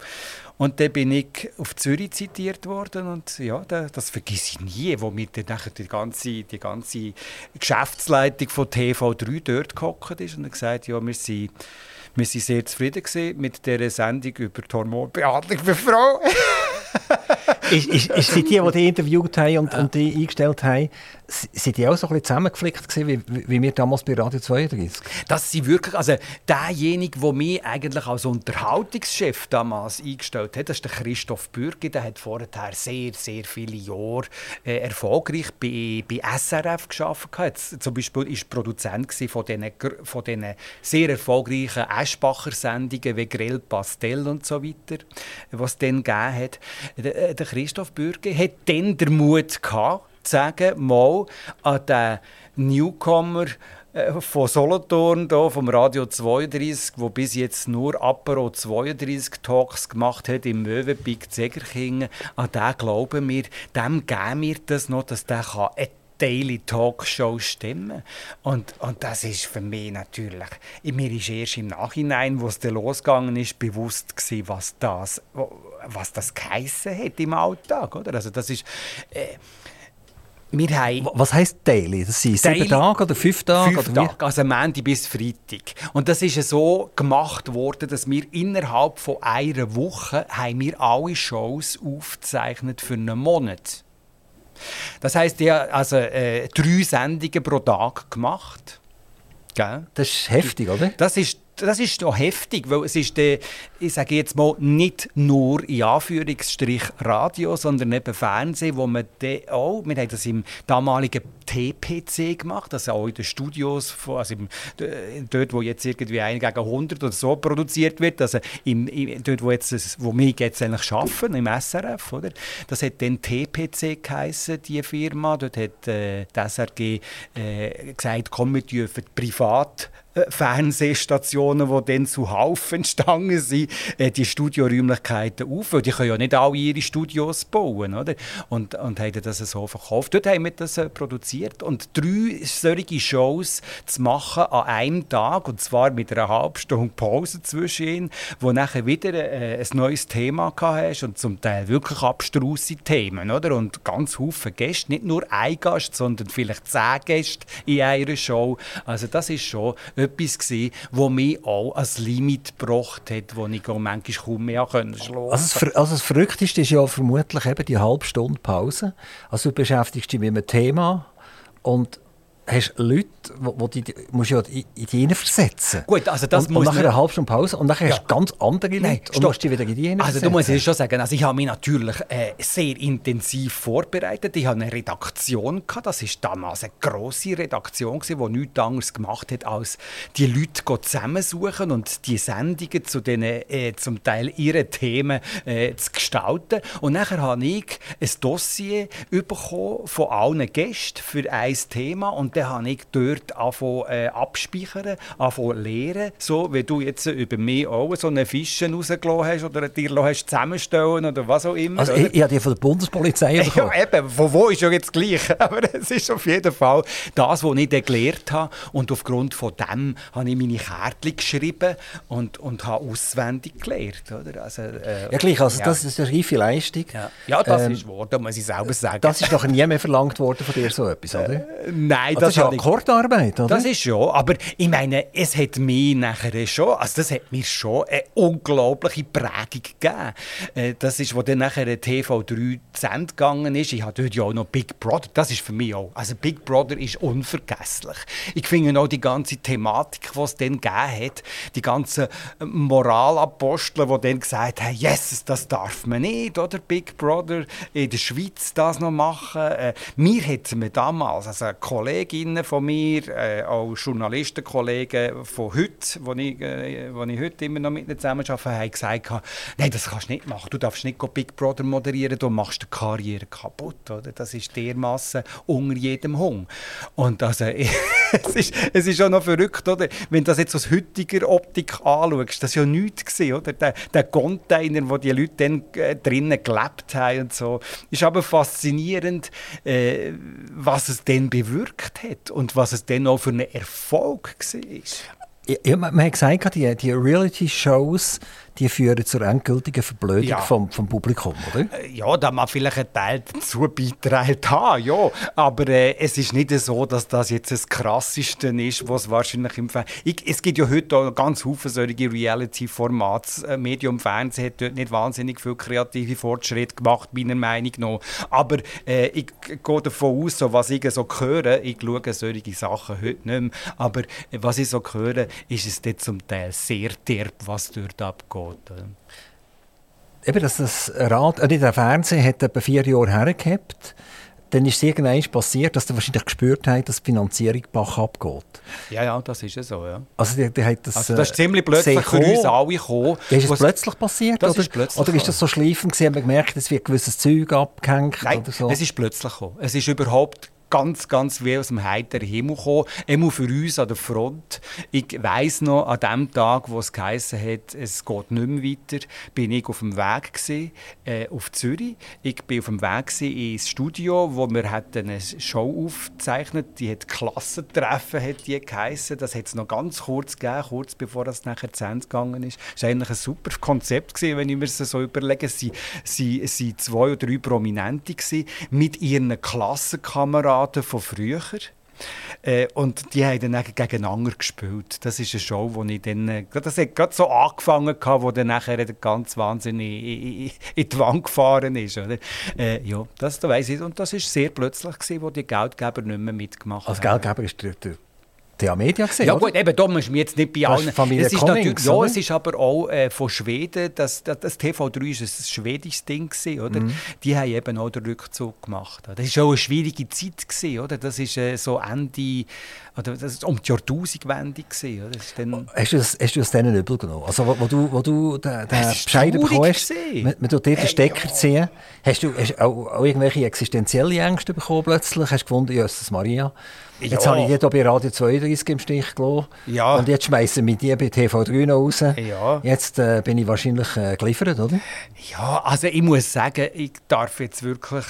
Und dann bin ich auf Zürich zitiert worden und ja, das vergesse ich nie, wo mir dann die ganze, die ganze Geschäftsleitung von TV3 dort gehockt ist und gesagt, ja, wir sind wir waren sehr zufrieden mit dieser Sendung über die Hormonbehandlung für Frauen. ist, ist, ist sie die, die dich interviewt haben und, und die eingestellt haben, sind die auch so ein bisschen zusammengeflickt gewesen, wie, wie wir damals bei Radio 32? Das sind wirklich, also derjenige, der mich eigentlich als Unterhaltungschef damals eingestellt hat, das ist der Christoph Bürgi, der hat vorher sehr, sehr viele Jahre äh, erfolgreich bei, bei SRF gearbeitet. Zum Beispiel war Produzent von diesen, von sehr erfolgreichen Eschbacher-Sendungen wie Grill, Pastel und so weiter, was es dann gegeben hat. Der, äh, der Christoph Bürgi hat dann den Mut gehabt, sagen, mal an den Newcomer äh, von Solothurn, hier, vom Radio 32, wo bis jetzt nur Apero 32 Talks gemacht hat im Möwenpick Zegerkingen, an den glauben wir, dem geben wir das noch, dass der kann eine Daily Talkshow stimmen und, und das ist für mich natürlich, mir ist erst im Nachhinein, wo es losgegangen ist, bewusst gewesen, was das, was das geheissen hat im Alltag, oder? Also das ist... Äh, wir haben Was heisst Daily? Das sind Daily, sieben Tage oder fünf Tage? Fünf oder Tage, also Montag bis Freitag. Und das ist so gemacht worden, dass wir innerhalb von einer Woche haben wir alle Shows aufgezeichnet für einen Monat. Das heisst, ich habe also äh, drei Sendungen pro Tag gemacht. Gell? Das ist heftig, oder? Das ist das ist noch heftig, weil es ist, äh, ich sage jetzt mal, nicht nur in Anführungsstrich Radio, sondern eben Fernsehen, wo man auch, wir haben das im damaligen TPC gemacht, also auch in den Studios, also im, dort, wo jetzt irgendwie 1 gegen 100 oder so produziert wird, also im, im, dort, wo, jetzt, wo wir jetzt eigentlich arbeiten, im SRF, oder? Das hat dann TPC geheissen, die Firma, dort hat äh, die SRG äh, gesagt, komm, wir dürfen privat Fernsehstationen, die dann zu Haufen entstanden sind, äh, die Studioräumlichkeiten auf, die können ja nicht alle ihre Studios bauen, oder? Und, und haben das so verkauft. Dort haben wir das äh, produziert und drei solche Shows zu machen an einem Tag, und zwar mit einer halben Stunde Pause zwischen ihnen, wo nachher wieder äh, ein neues Thema hast und zum Teil wirklich abstruse Themen, oder? Und ganz viele Gäste, nicht nur ein Gast, sondern vielleicht zehn Gäste in einer Show. Also das ist schon etwas gewesen, das mich auch als Limit gebracht hat, wo ich auch manchmal kaum mehr schlafen konnte. Also, also das Verrückteste ist ja vermutlich eben die halbe Stunde Pause. Also du beschäftigst dich mit einem Thema und hast Leute, wo, wo die, musst ja in die hineinversetzen. Gut, also das und, muss und nachher eine halbe Stunde Pause und nachher Ja. hast du ganz andere Leute Nein, und musst dich wieder in die Also hineinversetzen. du musst ich schon sagen, also ich habe mich natürlich äh, sehr intensiv vorbereitet. Ich habe eine Redaktion gehabt. Das ist damals eine große Redaktion gewesen, die nichts anderes gemacht hat, als die Leute zusammensuchen und die Sendungen zu den äh, zum Teil ihren Themen äh, zu gestalten. Und nachher habe ich ein Dossier bekommen von allen Gästen für ein Thema und dann habe ich dort angefangen äh, abspeichern, angefangen lehren, so wie du jetzt über mich auch so eine Fische rausgelassen hast oder dir hast zusammenstellen oder was auch immer. Also ich, ich habe die von der Bundespolizei bekommen. Ja, eben, von wo ist ja jetzt gleich. Aber es ist auf jeden Fall das, was ich dann gelernt habe. Und aufgrund von dem habe ich meine Kärtchen geschrieben und, und habe auswendig gelernt. Oder? Also, äh, Ja, gleich, also ja. das ist eine reife Leistung. Ja, ja das Ähm, ist da muss ich selber sagen. Das ist nachher nie mehr verlangt worden von dir, so etwas, oder? Nein, Also das ist ja Akkordarbeit, oder? Das ist schon, aber ich meine, es hat mir nachher schon, also das hat mir schon eine unglaubliche Prägung gegeben. Äh, Das ist, wo dann nachher TV3 zu Ende gegangen ist. Ich habe dort ja auch noch Big Brother, das ist für mich auch, also Big Brother ist unvergesslich. Ich finde auch die ganze Thematik, die es dann gegeben hat, die ganzen Moralapostel, die dann gesagt haben, yes, das darf man nicht, oder Big Brother in der Schweiz das noch machen. Äh, mir hat mir damals, also Kolleginnen von mir, äh, auch Journalistenkollegen von heute, wo ich, äh, wo ich heute immer noch mit ihnen zusammenarbeite, haben gesagt, nein, das kannst du nicht machen. Du darfst nicht Big Brother moderieren, du machst die Karriere kaputt. Oder? Das ist dermassen unter jedem Hung. Und also, es, ist, es ist auch noch verrückt, oder? wenn du das jetzt aus heutiger Optik anschaust, das war ja nichts, gewesen, oder? Der, der Container, wo die Leute dann äh, drinnen gelebt haben und so, ist aber faszinierend, äh, was es dann bewirkt hat und was es dann auch für einen Erfolg war. Ja, man, man hat gesagt, die, die Reality-Shows die führen zur endgültigen Verblödung Ja. vom, vom Publikum, oder? Äh, Ja, da mag vielleicht ein Teil dazu haben, ja. Aber äh, es ist nicht so, dass das jetzt das Krasseste ist, was wahrscheinlich im Fernsehen... Es gibt ja heute auch ganz viele solche Reality-Formate. Äh, Medium Fernsehen hat dort nicht wahnsinnig viel kreative Fortschritte gemacht, meiner Meinung nach. Aber äh, ich gehe davon aus, so, was ich so höre, ich schaue solche Sachen heute nicht mehr, aber äh, was ich so höre, ist es dort zum Teil sehr derb, was dort abgeht. Oder? Eben, dass das Rad, äh, der Fernseher hat etwa vier Jahre hergehabt. Dann ist es irgendwann passiert, dass er wahrscheinlich gespürt hat, dass die Finanzierung Bach abgeht. Ja, ja, das ist ja so, ja. Also, der, der hat das, Also das ist äh, ziemlich plötzlich für uns alle gekommen. Ist es plötzlich passiert? Das oder? ist plötzlich oder ist das so schleifend gewesen, haben wir gemerkt, es wird gewisses Zeug abgehängt Nein, oder so? es ist plötzlich gekommen. Es ist überhaupt ganz, ganz wie aus dem heiteren Himmel gekommen. Immer für uns an der Front. Ich weiss noch, an dem Tag, wo es geheißen hat, es geht nicht mehr weiter, bin ich auf dem Weg gewesen, äh, auf Zürich. Ich bin auf dem Weg gewesen ins Studio, wo wir eine Show aufgezeichnet. Die hat Klassentreffen, hat die geheißen. Das hat es noch ganz kurz gegeben, kurz bevor das nachher zu Ende gegangen ist. Das war eigentlich ein super Konzept gewesen, wenn ich mir das so überlege. Es waren zwei oder drei Prominente gewesen, mit ihren Klassenkameraden von früher. Äh, und die haben dann gegeneinander gespielt. Das ist eine Show, wo ich dann, äh, das hat gerade so angefangen hatte, wo dann nachher der ganz wahnsinnig in, in, in die Wand gefahren ist. Oder? Äh, ja, das da weiss ich. Und das war sehr plötzlich, gewesen, wo die Geldgeber nicht mehr mitgemacht Als haben. Geldgeber ist der, der TA Media gesehen, Ja oder? gut, eben, da muss man jetzt nicht bei Das allen... ist Familie es ist natürlich, ja, oder? es ist aber auch äh, von Schweden, das, das, das TV3 ist ein schwedisches Ding gewesen, oder? Mhm. Die haben eben auch den Rückzug gemacht. Das war auch eine schwierige Zeit, gewesen, oder? Das ist äh, so Ende... Oder das ist um die Jahrtausendwende gewesen, oder? Das ist dann, Hast du das, hast du das denen übel genommen? Also, wo, wo du, wo du den, den Bescheid traurig bekommen hast, gewesen. man, man tut dir den Hey, Stecker ja. ziehen, hast du hast auch, auch irgendwelche existenzielle Ängste bekommen plötzlich? Hast du gefunden, Jesus Maria, jetzt Ja. habe ich die hier bei Radio 32 im Stich gelassen Ja. und jetzt schmeißen wir die bei TV3 noch raus. Ja. Jetzt äh, bin ich wahrscheinlich äh, geliefert, oder? Ja, also ich muss sagen, ich darf jetzt wirklich.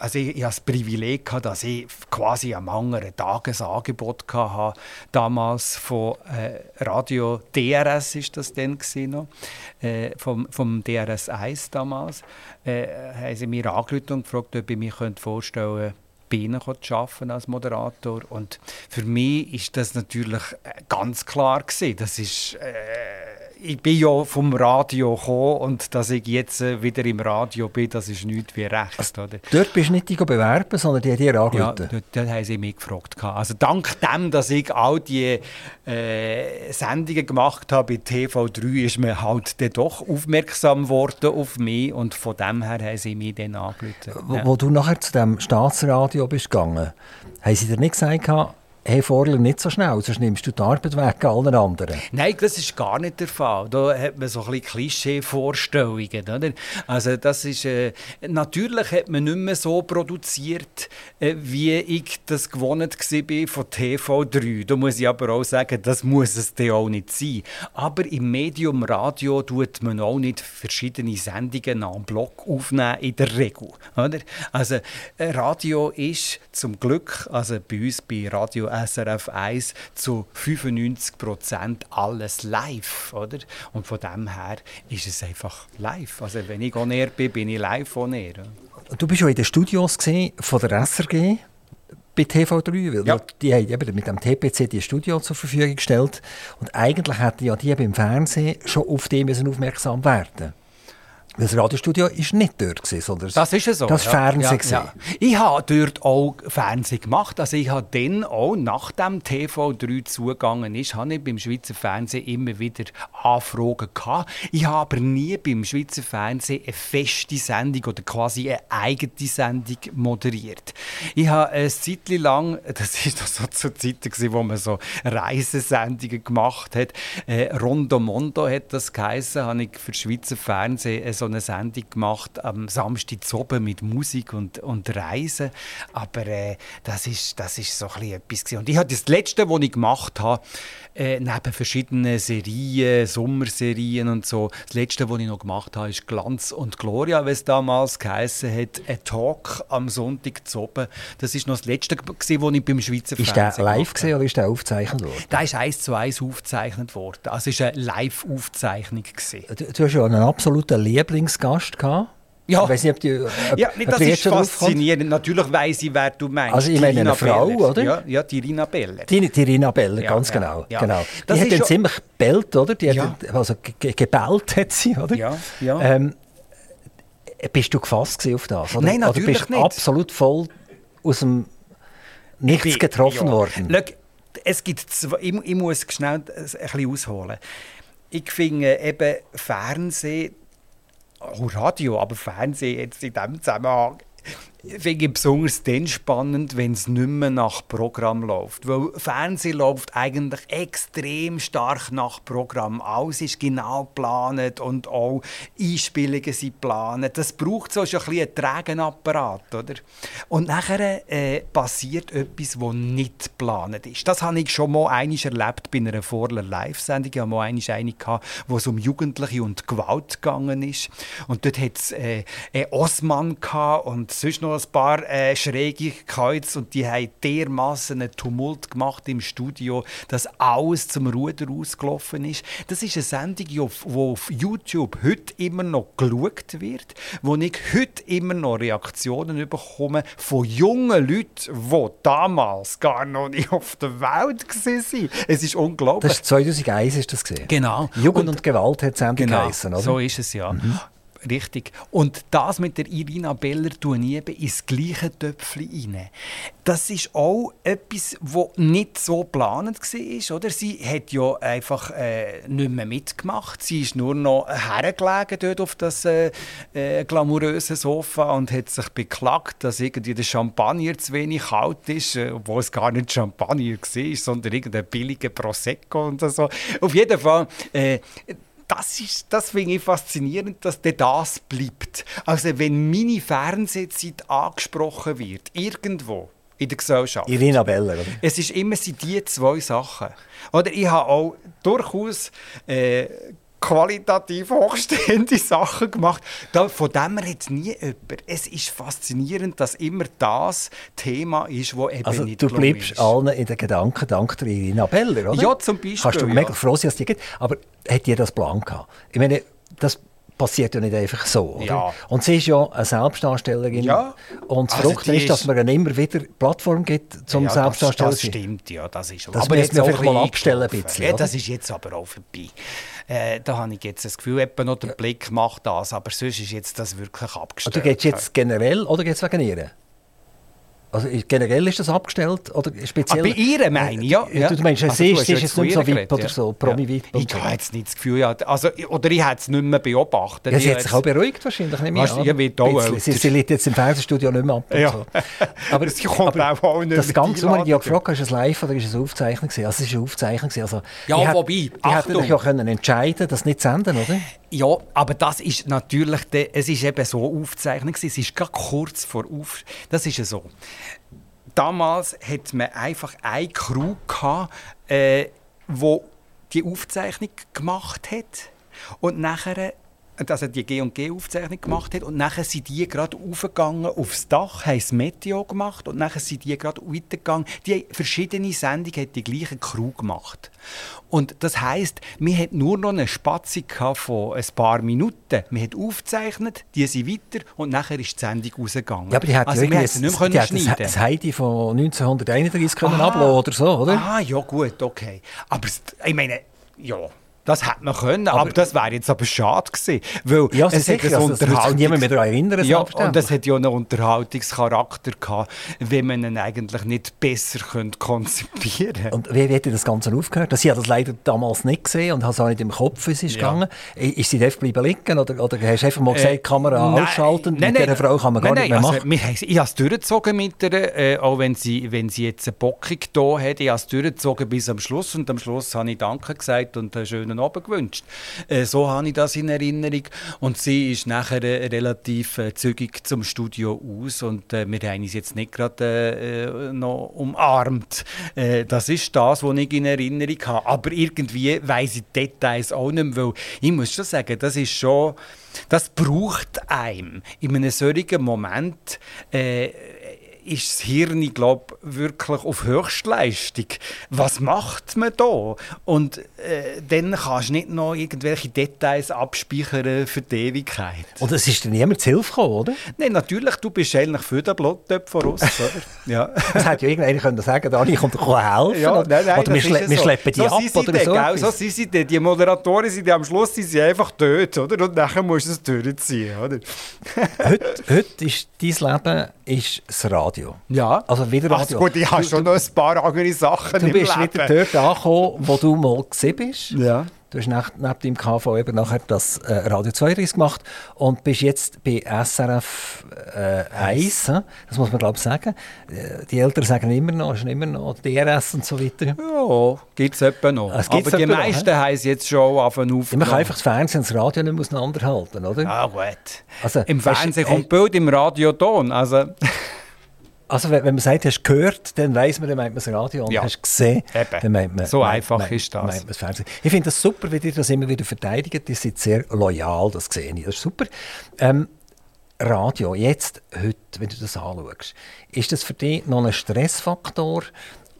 Also ich, ich hatte das Privileg, gehabt, dass ich quasi am anderen Tagesangebot hatte, damals von äh, Radio DRS ist das gewesen noch, äh, vom, vom DRS 1 damals, äh, haben sie mir angerufen und gefragt, ob ich mir vorstellen könnte, zu arbeiten als Moderator. Und für mich ist das natürlich äh, ganz klar gewesen. Das ist, äh, ich bin ja vom Radio gekommen und dass ich jetzt äh, wieder im Radio bin, das ist nichts wie recht. Also, oder? Dort bist du nicht bewerben, sondern die haben dir angerufen? Ja, dort, haben sie mich gefragt. Also dank dem, dass ich all die äh, Sendungen gemacht habe bei TV3, ist man halt dann doch aufmerksam geworden auf mich und von dem her haben sie mich dann angerufen. Ja. Wo, wo du nachher zu dem Staatsradio bist gegangen, haben sie dir nicht gesagt, hey Vorler, nicht so schnell, sonst nimmst du die Arbeit weg allen anderen. Nein, das ist gar nicht der Fall. Da hat man so ein bisschen Klischee-Vorstellungen. Oder? Also das ist, äh, natürlich hat man nicht mehr so produziert, äh, wie ich das gewohnt war von TV3. Da muss ich aber auch sagen, das muss es dann auch nicht sein. Aber im Medium Radio tut man auch nicht verschiedene Sendungen am Block aufnehmen, in der Regel. Oder? Also äh, Radio ist zum Glück, also bei uns bei Radio SRF 1 zu 95% alles live, oder? Und von dem her ist es einfach live. Also wenn ich on air bin, bin ich live on air. Du bist ja in den Studios von der SRG bei TV3, weil ja. die haben eben mit dem TPC die Studio zur Verfügung gestellt und eigentlich hätten ja die beim Fernsehen schon auf die aufmerksam werden das Radiostudio war nicht dort, sondern das ist so. das ja. Fernsehen. Ja, ja. Ich habe dort auch Fernsehen gemacht. Also ich habe dann auch, nachdem TV3 zugegangen ist, habe ich beim Schweizer Fernsehen immer wieder Anfragen gehabt. Ich habe aber nie beim Schweizer Fernsehen eine feste Sendung oder quasi eine eigene Sendung moderiert. Ich habe eine Zeit lang, das war so zu Zeiten, wo man so Reisesendungen gemacht hat, äh, Rondo Mondo hat das geheißen, habe ich für Schweizer Fernsehen so eine Sendung gemacht am Samstag oben mit Musik und, und Reisen. Aber äh, das ist, das ist so ein etwas gewesen. Und ich habe das Letzte, was ich gemacht habe, äh, neben verschiedenen Serien, Sommerserien und so, das Letzte, was ich noch gemacht habe, ist Glanz und Gloria, wie es damals geheißen hat, ein Talk am Sonntag oben. Das ist noch das Letzte, gewesen, was ich beim Schweizer Fernsehen Ist der live gesehen oder ist der aufgezeichnet worden? Der ist eins zu eins aufgezeichnet worden. Also es war eine Live-Aufzeichnung. Du, du hast ja einen absoluten Lieblings Lieblingsgast gehabt? Ja. Ich weiß nicht, ob die, ob, ja, das ist faszinierend. Natürlich weiss ich, wer du meinst. Also ich meine eine Frau, Beller. oder? Ja, ja, die Rina Beller. Die, die Rina Beller, ja, ganz genau. Ja, genau. Die hat dann ziemlich gebellt, oder? Die ja. hat, also gebellt hat sie, oder? Ja, ja. Ähm, bist du gefasst auf das? Oder? Nein, natürlich oder bist nicht. absolut voll aus dem Nichts bin, getroffen ja. worden? Schau, es gibt zwei, ich, ich muss schnell ein bisschen ausholen. Ich finde eben Fernsehen auch Radio, aber Fernsehen jetzt in diesem Zusammenhang finde ich besonders dann spannend, wenn es nicht mehr nach Programm läuft. Weil Fernsehen läuft eigentlich extrem stark nach Programm. Alles ist genau geplant und auch Einspielungen sind geplant. Das braucht so ein bisschen einen trägen. Oder? Und nachher äh, passiert etwas, das nicht geplant ist. Das habe ich schon mal einmal erlebt bei einer Vorler Live-Sendung. Ich hatte mal einmal eine, gehabt, wo es um Jugendliche und Gewalt gegangen ist. Und dort hat es äh, Osman und sonst noch ein paar äh, schräge Kreuz und die haben dermaßen einen Tumult gemacht im Studio, dass alles zum Ruder ausgelaufen ist. Das ist eine Sendung, die auf, auf YouTube heute immer noch geschaut wird, wo ich heute immer noch Reaktionen bekomme von jungen Leuten, die damals gar noch nicht auf der Welt waren. Es ist unglaublich. Das ist 2001 ist das gesehen. Genau. Jugend und, und Gewalt hat es genau, geheißen, oder? So ist es ja. Mhm. Richtig. Und das mit der Irina Beller ich eben ins gleiche Töpfchen rein. Das ist auch etwas, das nicht so geplant war. Oder? Sie hat ja einfach äh, nicht mehr mitgemacht. Sie ist nur noch hergelegen dort auf das äh, äh, glamouröse Sofa und hat sich beklagt, dass irgendwie der Champagner zu wenig kalt ist, äh, obwohl es gar nicht Champagner war, sondern irgendein billiger Prosecco und so. Auf jeden Fall äh, das, ist, das finde ich faszinierend, dass das bleibt. Also wenn meine Fernsehzeit angesprochen wird, irgendwo in der Gesellschaft. Irina Beller, oder? Es ist immer die zwei Sachen. Oder ich habe auch durchaus äh, qualitativ hochstehende Sachen gemacht. Da, von dem redet nie jemand. Es ist faszinierend, dass immer das Thema ist, das eben also, nicht du bleibst ist. allen in den Gedanken dank der Irina Beller, oder? Ja, zum Beispiel. Kannst du ja. mega froh sein, dass die gibt. Aber hat die das Plan gehabt? Ich meine, das passiert ja nicht einfach so. Oder? Ja. Und sie ist ja eine Selbstdarstellerin. Ja. Und das Also Verrückte ist, dass man dann immer wieder Plattform gibt zum ja, Selbstdarstellen. Das, das stimmt, ja, das ist Das wir auch vielleicht mal abstellen ein bisschen Ja, das ist jetzt aber auch vorbei. Äh, da habe ich jetzt das Gefühl, etwa noch der Blick macht das, aber sonst ist jetzt das wirklich Und abgestellt. du gehst jetzt generell oder geht's wegen ihr? Also generell ist das abgestellt oder speziell? Ah, bei ihr meine ich, ja. Du, du meinst, Also, du ist, hast sie ist jetzt nicht so VIP oder ja. so, Promi-VIP. Ja. Ich habe jetzt nicht das Gefühl, ja, also, oder ich habe es nicht mehr beobachtet. Ja, sie Ich hat sich auch beruhigt wahrscheinlich, nehme ich Weißt wird auch. Sie, sie liegt jetzt im Fernsehstudio nicht mehr ab. Ja. So. Aber, Sie kommt auch auch nicht das mit Ganze, was ich Einladungen. gefragt habe, ist es live oder ist es eine Aufzeichnung? gewesen? Also es ist eine Aufzeichnung. Also, Ja, wobei, Die hätten Achtung. ja können entscheiden das nicht zu senden, oder? Ja, aber das ist natürlich, de, es ist eben so aufgezeichnet. Es ist gerade kurz vor auf. Das ist ja so. Damals hat man einfach eine Crew gehabt, äh, wo die Aufzeichnung gemacht hat und nachher also die G&G Aufzeichnung gemacht hat und nachher sind die gerade aufgegangen aufs Dach, haben das Meteo gemacht und nachher sind die gerade weitergegangen. Die haben verschiedene Sendungen hat die gleiche Crew gemacht. Und das heisst, wir hatten nur noch eine gehabt von ein paar Minuten. Wir haben aufgezeichnet, die sind weiter und nachher ist die Sendung rausgegangen. Ja, aber die hat also ja wir hätten nicht mehr die hat schneiden. das Heidi von 1931 können Aha. ablassen oder so, oder? Ah, ja gut, okay. Aber es- ich meine, ja, das hätte man können, aber, das wäre jetzt aber schade gewesen. Weil Ja, es sicher, hat also sich niemand mehr daran erinnern, Ja, und das hat ja einen Unterhaltungscharakter gehabt, wenn man ihn eigentlich nicht besser könnte konzipieren könnte. Und wie hat das Ganze aufgehört? Sie hat das leider damals nicht gesehen und hat es auch nicht im Kopf, wie es ist Ja. gegangen. Ist sie dort bleiben liegen oder, oder hast du einfach mal gesagt, Kamera Nein, ausschalten? nein, mit nein. dieser Frau kann man gar Nein, nicht mehr nein, machen. Also, ich habe es durchgezogen mit ihr, äh, auch wenn sie, wenn sie jetzt eine Bockung da hat. Ich habe es durchgezogen bis am Schluss und am Schluss habe ich Danke gesagt und einen schönen Abend gewünscht. Äh, so habe ich das in Erinnerung. Und sie ist nachher äh, relativ äh, zügig zum Studio aus und äh, wir haben uns jetzt nicht gerade äh, noch umarmt. Das ist das, was ich in Erinnerung habe. Aber irgendwie weiss ich die Details auch nicht mehr, weil ich muss schon sagen, das ist schon... Das braucht einem. In einem solchen Moment ist das Hirn, ich glaube, wirklich auf Höchstleistung. Was macht man da? Und äh, dann kannst du nicht noch irgendwelche Details abspeichern für die Ewigkeit. Und es ist dir niemand zu Hilfe gekommen, oder? Nein, natürlich, du bist eigentlich für den Bluttöpf von uns, oder? Ja. Das hätte ja irgendeiner können sagen Dani kommt helfen. Ja, nein, nein, oder wir, schle ist wir so. schleppen die so ab oder so. etwas. So sind sie dann. Die Moderatoren sind am Schluss sind sie einfach tot, oder? Und nachher musst du es durchziehen, oder? heute, heute ist dein Leben ist das Radio. Ja. Also wieder Radio. gut, ich habe schon noch ein paar andere Sachen Du bist Leben. wieder dort angekommen, wo du mal gesehen bist. Ja. Du hast nach, neben dem KV eben nachher das äh, Radio 32 gemacht und bist jetzt bei SRF äh, 1. hä? Das muss man glaube ich sagen. Äh, Die Eltern sagen immer noch, es ist immer noch DRS und so weiter. Ja, gibt es etwa noch. Es Aber die meisten haben es jetzt schon angefangen Man kann einfach das Fernsehen und das Radio nicht mehr auseinanderhalten, oder? Ah, gut. Also, Im Fernsehen kommt Bild, im Radio Ton. Also, Also wenn, wenn man sagt, hast du gehört, dann weiss man, dann meint man das Radio und Ja. hast gesehen, Eben. dann meint man So meint- einfach meint- ist das. Meint Fernsehen. Ich finde das super, wie ihr das immer wieder verteidigt. Ihr seid sehr loyal, das sehe ich. Das ist super. Ähm, Radio, jetzt, heute, wenn du das anschaust, ist das für dich noch ein Stressfaktor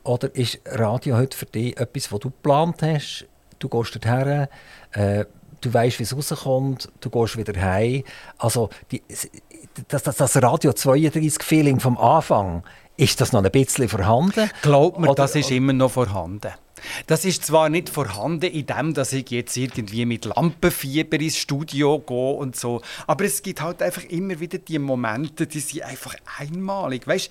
oder ist Radio heute für dich etwas, was du geplant hast? Du gehst dorthin, äh, du weißt, wie es rauskommt, du gehst wieder heim. Also die, das, das, das Radio 32-Feeling vom Anfang, ist das noch ein bisschen vorhanden? Glaubt mir, Oder- das ist immer noch vorhanden. Das ist zwar nicht vorhanden in dem, dass ich jetzt irgendwie mit Lampenfieber ins Studio gehe und so, aber es gibt halt einfach immer wieder die Momente, die sind einfach einmalig, weißt?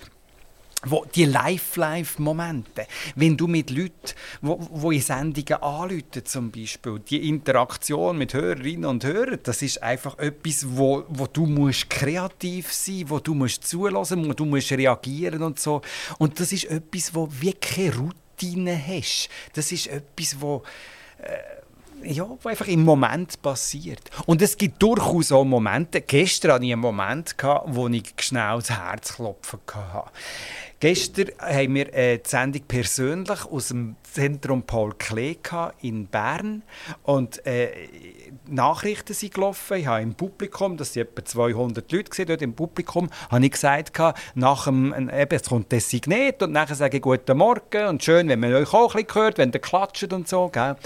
Wo, die Live-Live-Momente, wenn du mit Leuten, wo, wo in Sendungen anrufen zum Beispiel, die Interaktion mit Hörerinnen und Hörern, das ist einfach etwas, wo, wo du musst kreativ sein, wo du musst zulassen, wo du musst reagieren und so. Und das ist etwas, wo wirklich Routine hast. Das ist etwas, wo ja, was einfach im Moment passiert. Und es gibt durchaus auch Momente, gestern hatte ich einen Moment, wo ich schnell das Herzklopfen hatte. Gestern haben wir die Sendung persönlich aus dem Zentrum Paul Klee in Bern und äh, Nachrichten sind gelaufen. Ich habe im Publikum, das sind etwa 200 Leute gesehen, dort im Publikum, habe ich gesagt, nach dem, eben, es kommt das Signet und nachher sage ich «Guten Morgen» und schön, wenn man euch auch ein bisschen hört, wenn ihr klatscht und so. Gell?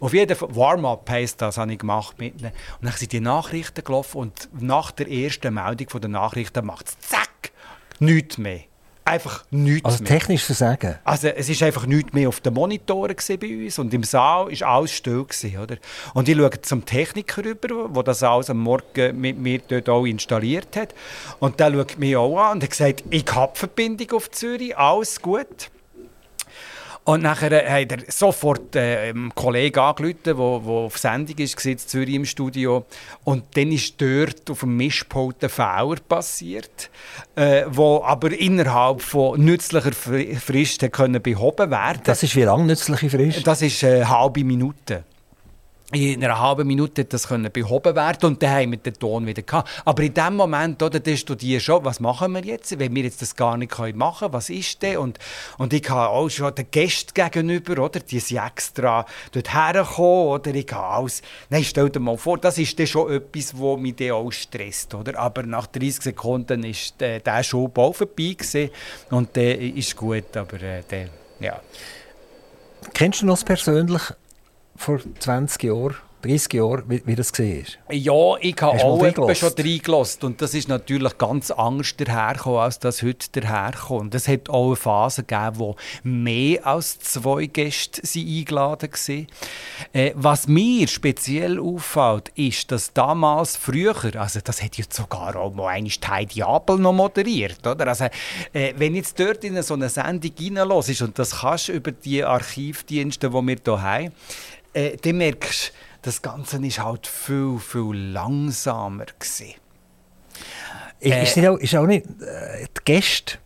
Auf jeden Fall, Warm-up heisst das, habe ich gemacht mit ihnen. Und dann sind die Nachrichten gelaufen und nach der ersten Meldung der Nachrichten macht es zack, nichts mehr. Einfach nichts also mehr. technisch Versagen? Also es ist einfach nichts mehr auf den Monitoren bei uns und im Saal war alles still. Gewesen, oder? Und ich schaue zum Techniker rüber, der das alles am Morgen mit mir dort auch installiert hat. Und der schaut mich auch an und hat gesagt, ich habe Verbindung auf Zürich, alles gut. Und nachher hat er sofort äh, einen Kollegen angerufen, der auf Sendung war, in Zürich im Studio. Und dann ist dort auf dem Mischpult ein Fehler passiert, äh, wo aber innerhalb von nützlicher Frist können behoben werden Das ist wie lange nützliche Frist? Das ist eine halbe Minute in einer halben Minute das können behoben werden und dann haben wir den Ton wieder gehabt. Aber in dem Moment, oder, dann studierst schon, was machen wir jetzt, wenn wir jetzt das gar nicht machen können, was ist denn? Und, und ich habe auch schon den Gästen gegenüber, oder, die sind extra dort hergekommen, oder, ich habe alles, nein, stell dir mal vor, das ist dann schon etwas, was mich dann auch stresst, oder, aber nach 30 Sekunden ist der, der Schub auch vorbei gewesen und der ist gut, aber äh, der, ja. Kennst du noch persönlich vor 20 Jahren 30 Jahre, wie, wie das war? Ja, ich habe auch etwa schon reingelassen. Und das ist natürlich ganz anders dahergekommen, als das heute daherkommt. Es hat auch eine Phase gegeben, wo mehr als zwei Gäste eingeladen waren. Äh, was mir speziell auffällt, ist, dass damals früher, also das hat jetzt sogar auch mal einmal Heidi Abel noch moderiert, oder? Also, äh, wenn jetzt dort in so eine Sendung reinlässt, und das kannst du über die Archivdienste, die wir hier haben, äh, dann merkst du, das Ganze war halt viel, viel langsamer. Gewesen. Äh, ist, auch, ist auch nicht äh, die Gäste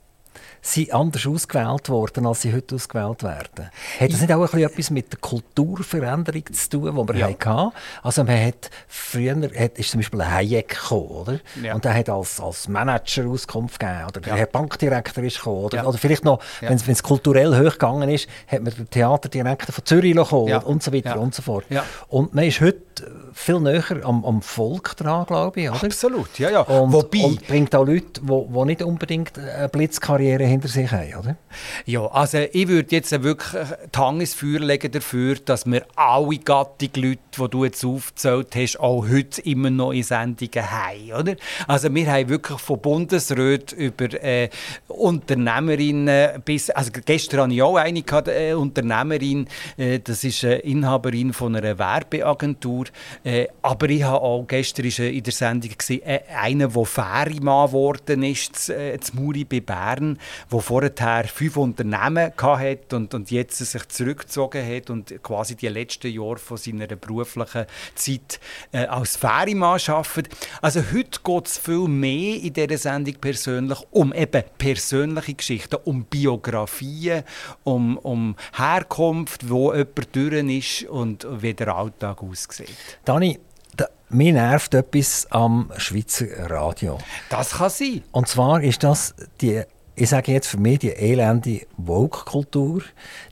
sind anders ausgewählt worden, als sie heute ausgewählt werden. Hat das nicht auch etwas mit der Kulturveränderung zu tun, die wir ja. hatten? Also man hat früher hat, ist zum Beispiel ein Hayek gekommen, oder? Ja. Und der hat als, als Manager Auskunft gegeben, oder der ja. Bankdirektor ist gekommen, oder, ja. oder vielleicht noch, ja. wenn es kulturell hochgegangen ist, hat man den Theaterdirektor von Zürich gekommen und so weiter und so fort. Und man ist heute viel näher am, am Volk dran, glaube ich. Oder? Absolut, ja, ja. Und, Wobei, und bringt auch Leute, die nicht unbedingt eine Blitzkarriere hinter sich haben, oder? Ja, also ich würde jetzt wirklich die Hand ins Feuer legen dafür, dass wir alle Gattung Leute, die du jetzt aufgezählt hast, auch heute immer noch in Sendungen haben, oder? Also wir haben wirklich von Bundesräten über äh, Unternehmerinnen bis, also gestern hatte ich auch eine äh, Unternehmerin, äh, das ist eine Inhaberin von einer Werbeagentur, äh, aber ich habe auch gestern ist, in der Sendung gesehen, äh, einer, der Ferimann geworden ist, äh, zu Muri bei Bern, der vorher fünf Unternehmen hatte und, und jetzt sich zurückgezogen hat und quasi die letzten Jahre von seiner beruflichen Zeit äh, als Ferimann arbeitet. Also heute geht es viel mehr in dieser Sendung persönlich um eben persönliche Geschichten, um Biografien, um, um Herkunft, wo jemand durch ist und wie der Alltag aussieht. Dani, da, mir nervt etwas am Schweizer Radio. Das kann sein. Und zwar ist das die, ich sage jetzt für mich, die elende Woke-Kultur,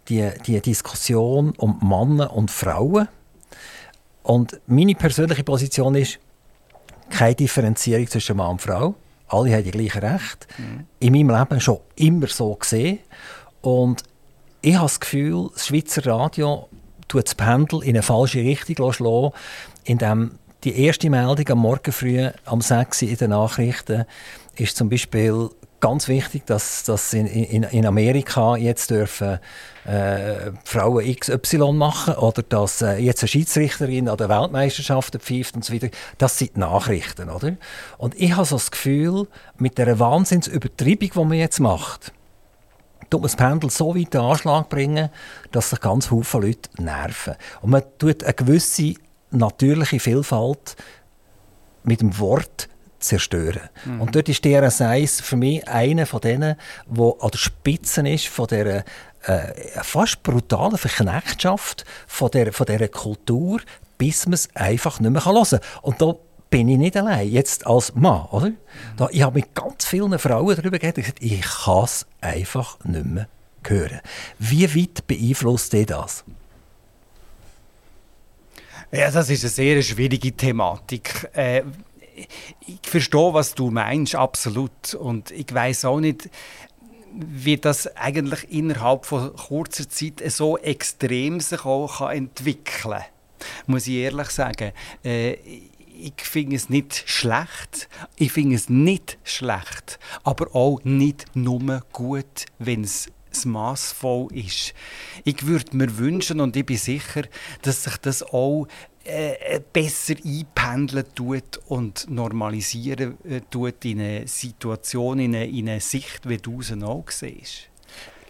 die, die Diskussion um Männer und Frauen. Und meine persönliche Position ist, keine Differenzierung zwischen Mann und Frau. Alle haben die gleichen Rechte. Mhm. In meinem Leben schon immer so gesehen. Und ich habe das Gefühl, das Schweizer Radio tut das Pendel in eine falsche Richtung schlagen, indem die erste Meldung am Morgen früh um 6 Uhr in den Nachrichten ist zum Beispiel ganz wichtig, dass, dass in, in, in Amerika jetzt dürfen äh, Frauen XY machen oder dass äh, jetzt eine Schiedsrichterin an der Weltmeisterschaft pfeift und so weiter. Das sind Nachrichten, oder? Und ich habe so das Gefühl, mit der Wahnsinnsübertreibung, die man jetzt macht, tut man das Pendel so weit in den Anschlag bringen, dass sich ganz viele Leute nerven. Und man tut eine gewisse natürliche Vielfalt mit dem Wort zerstören. Mhm. Und dort ist DRS1 für mich einer von denen, der an der Spitze ist von dieser äh, fast brutalen Verknechtschaft von dieser, von dieser Kultur, bis man es einfach nicht mehr hören kann. Und da bin ich nicht allein. Jetzt als Mann, oder? Da, ich habe mit ganz vielen Frauen darüber geredet und gesagt, ich kann es einfach nicht mehr hören. Wie weit beeinflusst dich das? Ja, das ist eine sehr schwierige Thematik. Äh, ich verstehe, was du meinst, absolut. Und ich weiß auch nicht, wie das eigentlich innerhalb von kurzer Zeit so extrem sich auch kann entwickeln kann. Muss ich ehrlich sagen. Äh, ich finde es nicht schlecht. Ich finde es nicht schlecht, aber auch nicht nur gut, wenn es maßvoll ist. Ich würde mir wünschen und ich bin sicher, dass sich das auch äh, besser einpendeln tut und normalisieren äh, tut in eine Situation, in eine, in eine Sicht, wie du es auch siehst.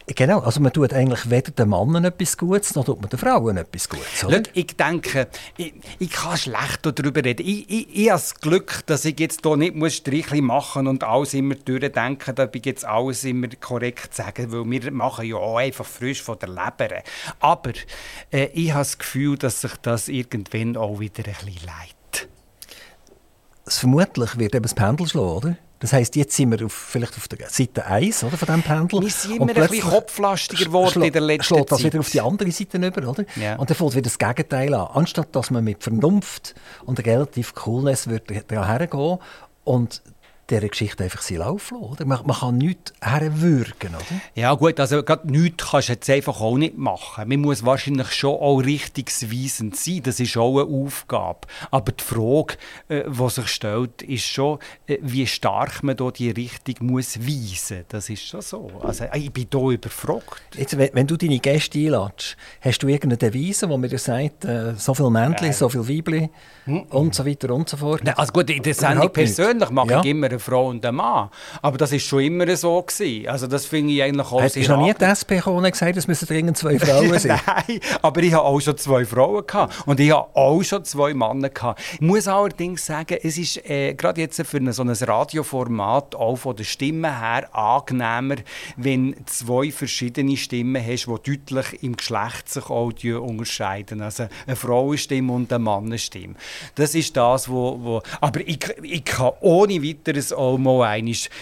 Genau, also man tut eigentlich weder den Männern etwas Gutes, noch tut man den Frauen etwas Gutes. Oder? Schau, ich denke, ich, ich kann schlecht darüber reden. Ich, ich, ich habe das Glück, dass ich jetzt hier nicht muss Strichli machen und alles immer durchdenken, da ich jetzt alles immer korrekt sagen, weil wir machen ja auch einfach frisch von der Leber. Aber äh, ich habe das Gefühl, dass sich das irgendwann auch wieder ein bisschen leidet. Vermutlich wird eben das Pendel schlagen, oder? Das heisst, jetzt sind wir auf, vielleicht auf der Seite 1 oder, von diesem Pendel. Wir sind immer ein bisschen kopflastiger geworden in der letzten schlägt das wieder auf die andere Seite über, oder? Ja. Und dann fällt wieder das Gegenteil an. Anstatt dass man mit Vernunft und relativ Coolness würde hergehen und dieser Geschichte einfach sie laufen oder? Man, man kann nichts herwürgen, oder? Ja gut, also gerade nichts kannst du jetzt einfach auch nicht machen. Man muss wahrscheinlich schon auch richtungsweisend sein, das ist auch eine Aufgabe. Aber die Frage, äh, die sich stellt, ist schon, äh, wie stark man da die Richtung muss weisen Das ist schon so. Also ich bin hier überfragt. Jetzt, wenn, wenn du deine Gäste einlädst, hast du irgendeine Devise, wo mir dir sagt, äh, so viel Männchen, so viel Weibli hm. und so weiter und so fort? Nein, also gut, in der Sendung persönlich mache ja. ich immer eine Frau und ein Mann. Aber das war schon immer so gewesen. Also das finde ich eigentlich auch Hast sehr... noch nie die SP gekommen und gesagt, es müssen dringend zwei Frauen sein? Nein, aber ich habe auch schon zwei Frauen gehabt. Und ich habe auch schon zwei Männer gehabt. Ich muss allerdings sagen, es ist äh, gerade jetzt für ein, so ein Radioformat auch von der Stimme her angenehmer, wenn zwei verschiedene Stimmen hast, die deutlich im Geschlecht sich auch unterscheiden. Also eine Frauenstimme und eine Mannenstimme. Das ist das, wo... wo aber ich, ich kann ohne weiteres auch mal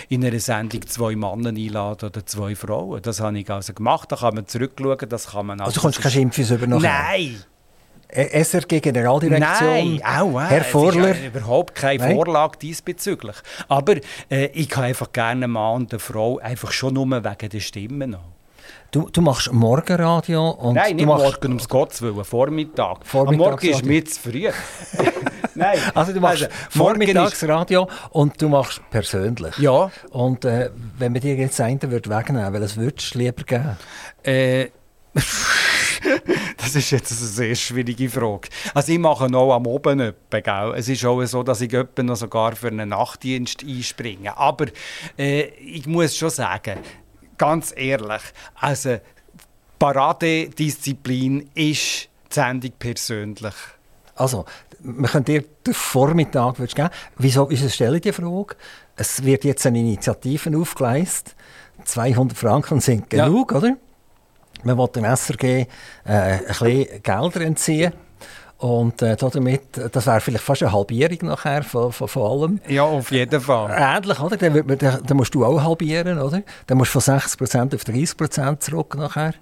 in einer Sendung zwei Männer einladen oder zwei Frauen. Das habe ich also gemacht. Da kann man zurückschauen, das kann man... Also, also du kannst keine Schimpfes über nachher? Nein! SRG Generaldirektion. Nein, auch, äh, Herr Vorler. Ja überhaupt keine Nein. Vorlage diesbezüglich. Aber äh, ich kann einfach gerne einen Mann und eine Frau einfach schon nur wegen der Stimmen auch. Du, du machst Morgenradio und Nein, nicht du machst morgen, ums Gottes Willen, Vormittag. Am Morgen ist mir zu früh. Nein. Also du machst also, Vormittagsradio und du machst persönlich. Ja. Und äh, wenn wir dir jetzt einen würde wegnehmen, welches würdest du lieber geben? Äh... das ist jetzt eine sehr schwierige Frage. Also ich mache noch am Oben etwas, gell? Es ist auch so, dass ich noch sogar für einen Nachtdienst einspringe. Aber äh, ich muss schon sagen, ganz ehrlich, also Paradedisziplin ist die Sendung persönlich. Also, wir können dir den Vormittag geben. Wieso ist es stelle die Frage? Es wird jetzt eine Initiative aufgeleistet. 200 Franken sind genug, ja. oder? Man will dem SRG äh, ein bisschen Gelder entziehen. Und äh, damit, das wäre vielleicht fast eine Halbierung nachher von, von, von allem. Ja, auf jeden Fall. Ähnlich, oder? Dann, man, dann, dann musst du auch halbieren, oder? Dann musst du von 60% auf 30% zurück nachher.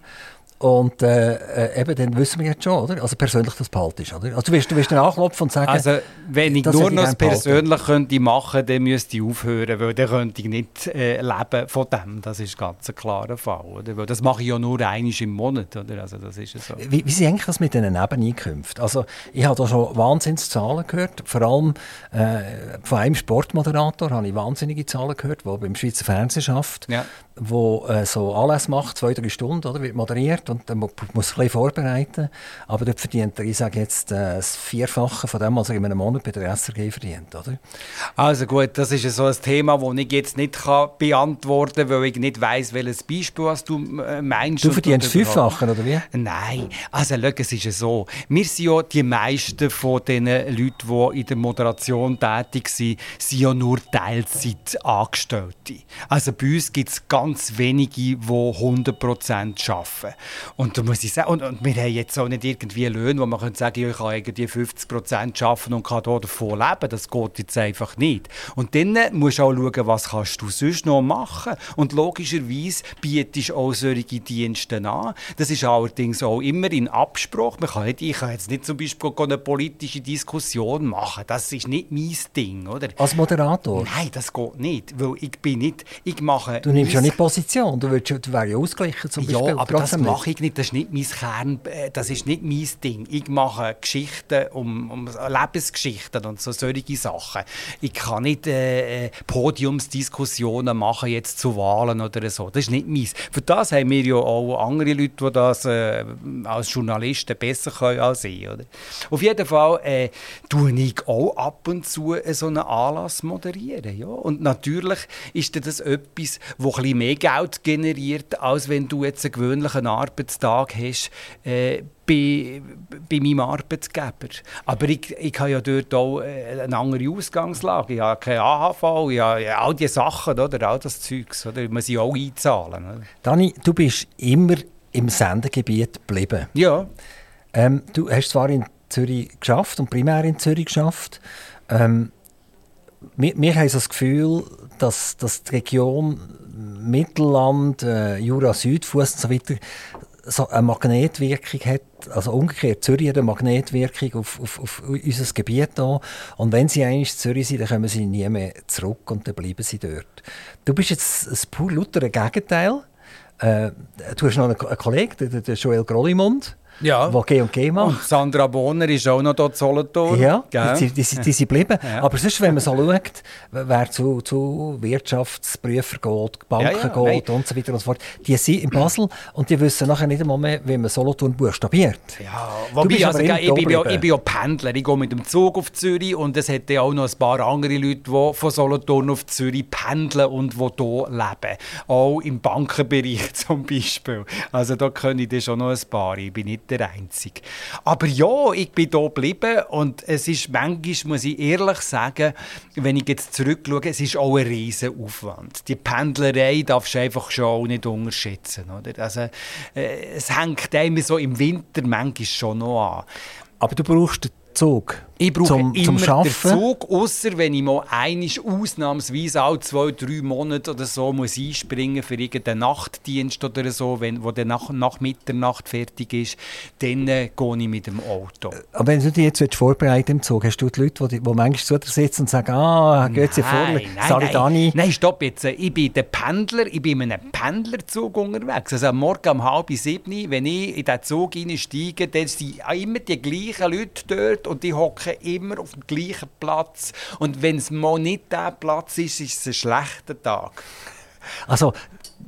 Und äh, äh, eben, dann wissen wir jetzt schon, oder? Also persönlich das behaltest, oder? Also du wirst, du wirst dann anklopfen und sagen... Also wenn ich nur noch persönlich könnte machen dann müsste ich aufhören, weil dann könnte ich nicht äh, leben von dem. Das ist ganz ein klarer Fall, oder? Weil das mache ich ja nur einmal im Monat, oder? Also das ist so. Wie, wie ist eigentlich das mit diesen Nebeneinkünften? Also ich habe da schon Wahnsinnszahlen gehört, vor allem äh, von einem Sportmoderator habe ich wahnsinnige Zahlen gehört, der beim Schweizer Fernsehen arbeitet, ja. Wo äh, so Anlässe macht, zwei, drei Stunden, oder? Wird moderiert und dann muss man ein bisschen vorbereiten. Aber dort verdient er, ich sage jetzt, äh, das Vierfache von dem, was er in einem Monat bei der SRG verdient, oder? Also gut, das ist so ein Thema, das ich jetzt nicht kann beantworten kann, weil ich nicht weiss, welches Beispiel was du äh, meinst. Du verdienst Fünffache, oder wie? Nein, also schau, es ist so. Wir sind ja die meisten von den Leuten, die in der Moderation tätig sind, sind ja nur Teilzeitangestellte. Also bei uns gibt es ganz ganz wenige, die 100% arbeiten. Und da muss ich sagen, und, und wir haben jetzt auch nicht irgendwie Löhne, wo man könnte sagen, ich kann irgendwie 50% arbeiten und kann davon leben. Das geht jetzt einfach nicht. Und dann musst du auch schauen, was kannst du sonst noch machen. Und logischerweise bietest du auch solche Dienste an. Das ist allerdings auch immer in Abspruch. Man kann nicht, ich kann jetzt nicht zum Beispiel eine politische Diskussion machen. Das ist nicht mein Ding, oder? Als Moderator? Nein, das geht nicht, weil ich bin nicht, ich mache... Du nimmst ja nicht Position, du, würdest, du wärst ja ausgeglichen zum Beispiel. Ja, aber das mache ich nicht, das ist nicht mein Kern, äh, das ist nicht mein Ding. Ich mache Geschichten, um, um Lebensgeschichten und so solche Sachen. Ich kann nicht äh, äh, Podiumsdiskussionen machen jetzt zu Wahlen oder so, das ist nicht meins. Für das haben wir ja auch andere Leute, die das äh, als Journalisten besser können als ich. Oder? Auf jeden Fall äh, tue ich auch ab und zu so einen Anlass moderieren. Ja? Und natürlich ist das etwas, das ein mehr Geld generiert, als wenn du jetzt einen gewöhnlichen Arbeitstag hast. Äh, bei, bei meinem Arbeitgeber. Aber ich, ich habe ja dort auch äh, eine andere Ausgangslage. Ich habe keine AHV, ich habe all diese Sachen, oder? all das Zeugs. Oder? Man sie auch einzahlen. Oder? Dani, du bist immer im Sendegebiet geblieben. Ja. Ähm, du hast zwar in Zürich geschafft und primär in Zürich geschafft. Ähm, wir, wir haben so das Gefühl, dass, dass die Region Mittelland, äh, Jura, Südfuss und so weiter so eine Magnetwirkung hat, also umgekehrt, Zürich hat eine Magnetwirkung auf, auf, auf unser Gebiet hier. Und wenn sie einmal in Zürich sind, dann kommen sie nie mehr zurück und dann bleiben sie dort. Du bist jetzt ein pur lautere Gegenteil. Äh, du hast noch einen, einen Kollegen, den, den Joel Grollimund ja. die G&G macht. Und Sandra Bonner ist auch noch dort Solothurn. Ja, die, die, die, die sind geblieben. Ja. Aber sonst, wenn man so schaut, wer zu, zu Wirtschaftsprüfer geht, Banken ja, ja, geht nein. und so weiter und so fort, die sind in Basel und die wissen nachher nicht einmal mehr, wie man Solothurn buchstabiert. Ja, wobei, also, ich, bin ja, ich bin ja Pendler. Ich gehe mit dem Zug auf Zürich und es hat ja auch noch ein paar andere Leute, die von Solothurn auf Zürich pendeln und die hier leben. Auch im Bankenbereich zum Beispiel. Also da können ich schon noch ein paar. Ich bin nicht der Einzige. Aber ja, ich bin hier geblieben und es ist manchmal, muss ich ehrlich sagen, wenn ich jetzt zurückschaue, es ist auch ein riesen Aufwand. Die Pendlerei darfst du einfach schon auch nicht unterschätzen. Oder? Also, äh, es hängt einem so im Winter manchmal schon noch an. Aber du brauchst Zug? Ich brauche zum, immer zum den Zug, außer wenn ich mal einisch ausnahmsweise alle zwei, drei Monate oder so muss einspringen für irgendeinen Nachtdienst oder so, wenn, wo der nach, nach Mitternacht fertig ist, dann äh, gehe ich mit dem Auto. Aber wenn du dich jetzt vorbereiten im Zug, hast du die Leute, die, die manchmal zu dir sitzen und sagen, ah, geht sie vor, Salidani? Nein, nein, stopp jetzt. Ich bin der Pendler, ich bin in einem Pendlerzug unterwegs. Also am Morgen um halb sieben, wenn ich in diesen Zug einsteige, dann sind immer die gleichen Leute dort und die hocken hocken immer auf dem gleichen Platz. Und wenn es mal nicht der Platz ist, ist es ein schlechter Tag. Also,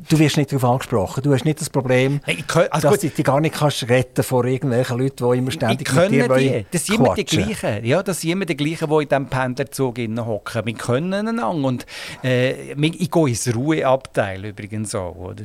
du wirst nicht darauf angesprochen. Du hast nicht das Problem, hey, kann, also dass du dich gar nicht kannst retten vor irgendwelchen Leuten, die immer ständig ich mit dir die. Das sind immer die gleichen. Ja, das sind immer die gleichen, die in diesem Pendlerzug hocken. Wir können einander. Und äh, ich gehe ins Ruheabteil übrigens auch, oder?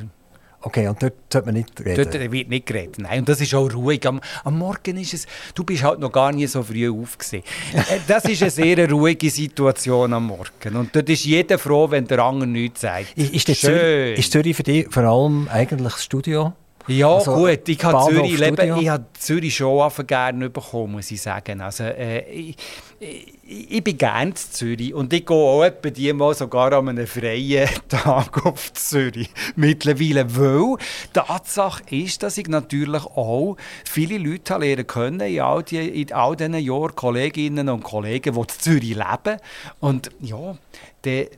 Okay, und dort sollte man nicht reden? Dort wird nicht geredet, nein. Und das ist auch ruhig. Am, am Morgen ist es... Du bist halt noch gar nie so früh aufgesehen. Äh, das ist eine sehr ruhige Situation am Morgen. Und dort ist jeder froh, wenn der andere nichts sagt. Ist, ist, Zürich, ist Zürich für dich vor allem eigentlich das Studio? Ja, also, gut. Ich habe Zürich, leben, ich habe Zürich schon gerne bekommen, muss ich sagen. Also, äh, ich, ich, ich, bin gerne in Zürich und ich gehe auch etwa die mal sogar an einem freien Tag auf Zürich mittlerweile, weil Tatsache ist, dass ich natürlich auch viele Leute lernen können in all, die, in all diesen Jahren, Kolleginnen und Kollegen, die in Zürich leben. Und ja, der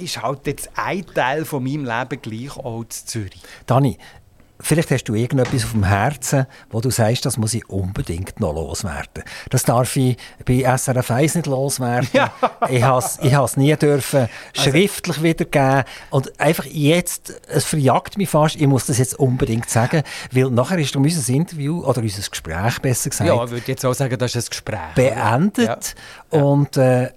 ist halt jetzt ein Teil von meinem Leben gleich auch in Zürich. Dani, Vielleicht hast du irgendetwas auf dem Herzen, wo du sagst, das muss ich unbedingt noch loswerden. Das darf ich bei SRF 1 nicht loswerden. Ja. ich habe es nie dürfen also, schriftlich wiedergeben. Und einfach jetzt, es verjagt mich fast, ich muss das jetzt unbedingt sagen, weil nachher ist unser Interview, oder unser Gespräch besser gesagt, ja, ich würde jetzt auch sagen, das ist ein Gespräch. Beendet. Ja. Und äh,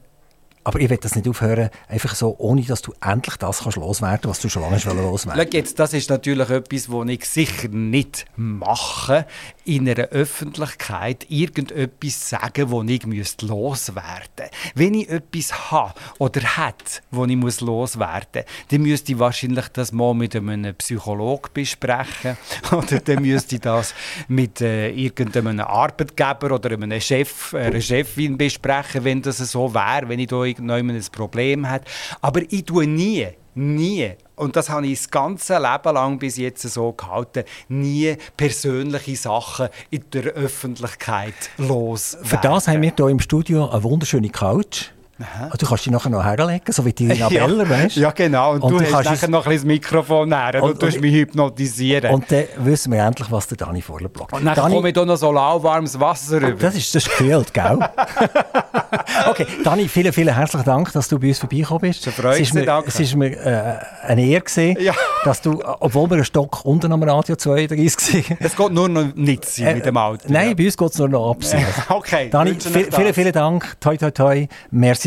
aber ich will das nicht aufhören, einfach so, ohne dass du endlich das kannst loswerden was du schon lange loswerden jetzt, Das ist natürlich etwas, was ich sicher nicht mache. In einer Öffentlichkeit irgendetwas sagen, wo ich loswerden müsste. Wenn ich etwas habe oder hat, wo ich loswerden muss, dann müsste ich wahrscheinlich das mal mit einem Psychologen besprechen oder dann müsste ich das mit äh, irgendeinem Arbeitgeber oder einem Chef, einer Chefin besprechen, wenn das so wäre, wenn ich da irgendjemand ein Problem habe. Aber ich tue nie, nie und das habe ich das ganze Leben lang bis jetzt so gehalten, nie persönliche Sachen in der Öffentlichkeit los. Für das haben wir hier im Studio eine wunderschöne Couch. Aha. Du kannst dich nachher noch herlegen, so wie die Nabeller, ja, weißt Ja, genau. Und, und du, du hast nachher noch ein das Mikrofon her und, und, du mich hypnotisieren. Und dann wissen wir endlich, was der Dani vorher blockt. Und dann Dani, komme ich hier noch so lauwarmes Wasser rüber. Das ist, das ist gekühlt, gell? okay, Dani, vielen, vielen herzlichen Dank, dass du bei uns vorbeigekommen bist. Es ist mir, danke. Es ist mir äh, eine Ehre gewesen, ja. dass du, obwohl wir einen Stock unten am Radio 32 waren. Es geht nur noch nicht sein äh, mit dem Auto. Nein, ja. bei uns geht es nur noch ab. okay. Dani, viel, vielen, vielen Dank. Toi, toi, toi.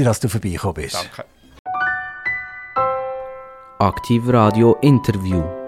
Dass du vorbeigekommen bist. Danke. Aktiv Radio Interview.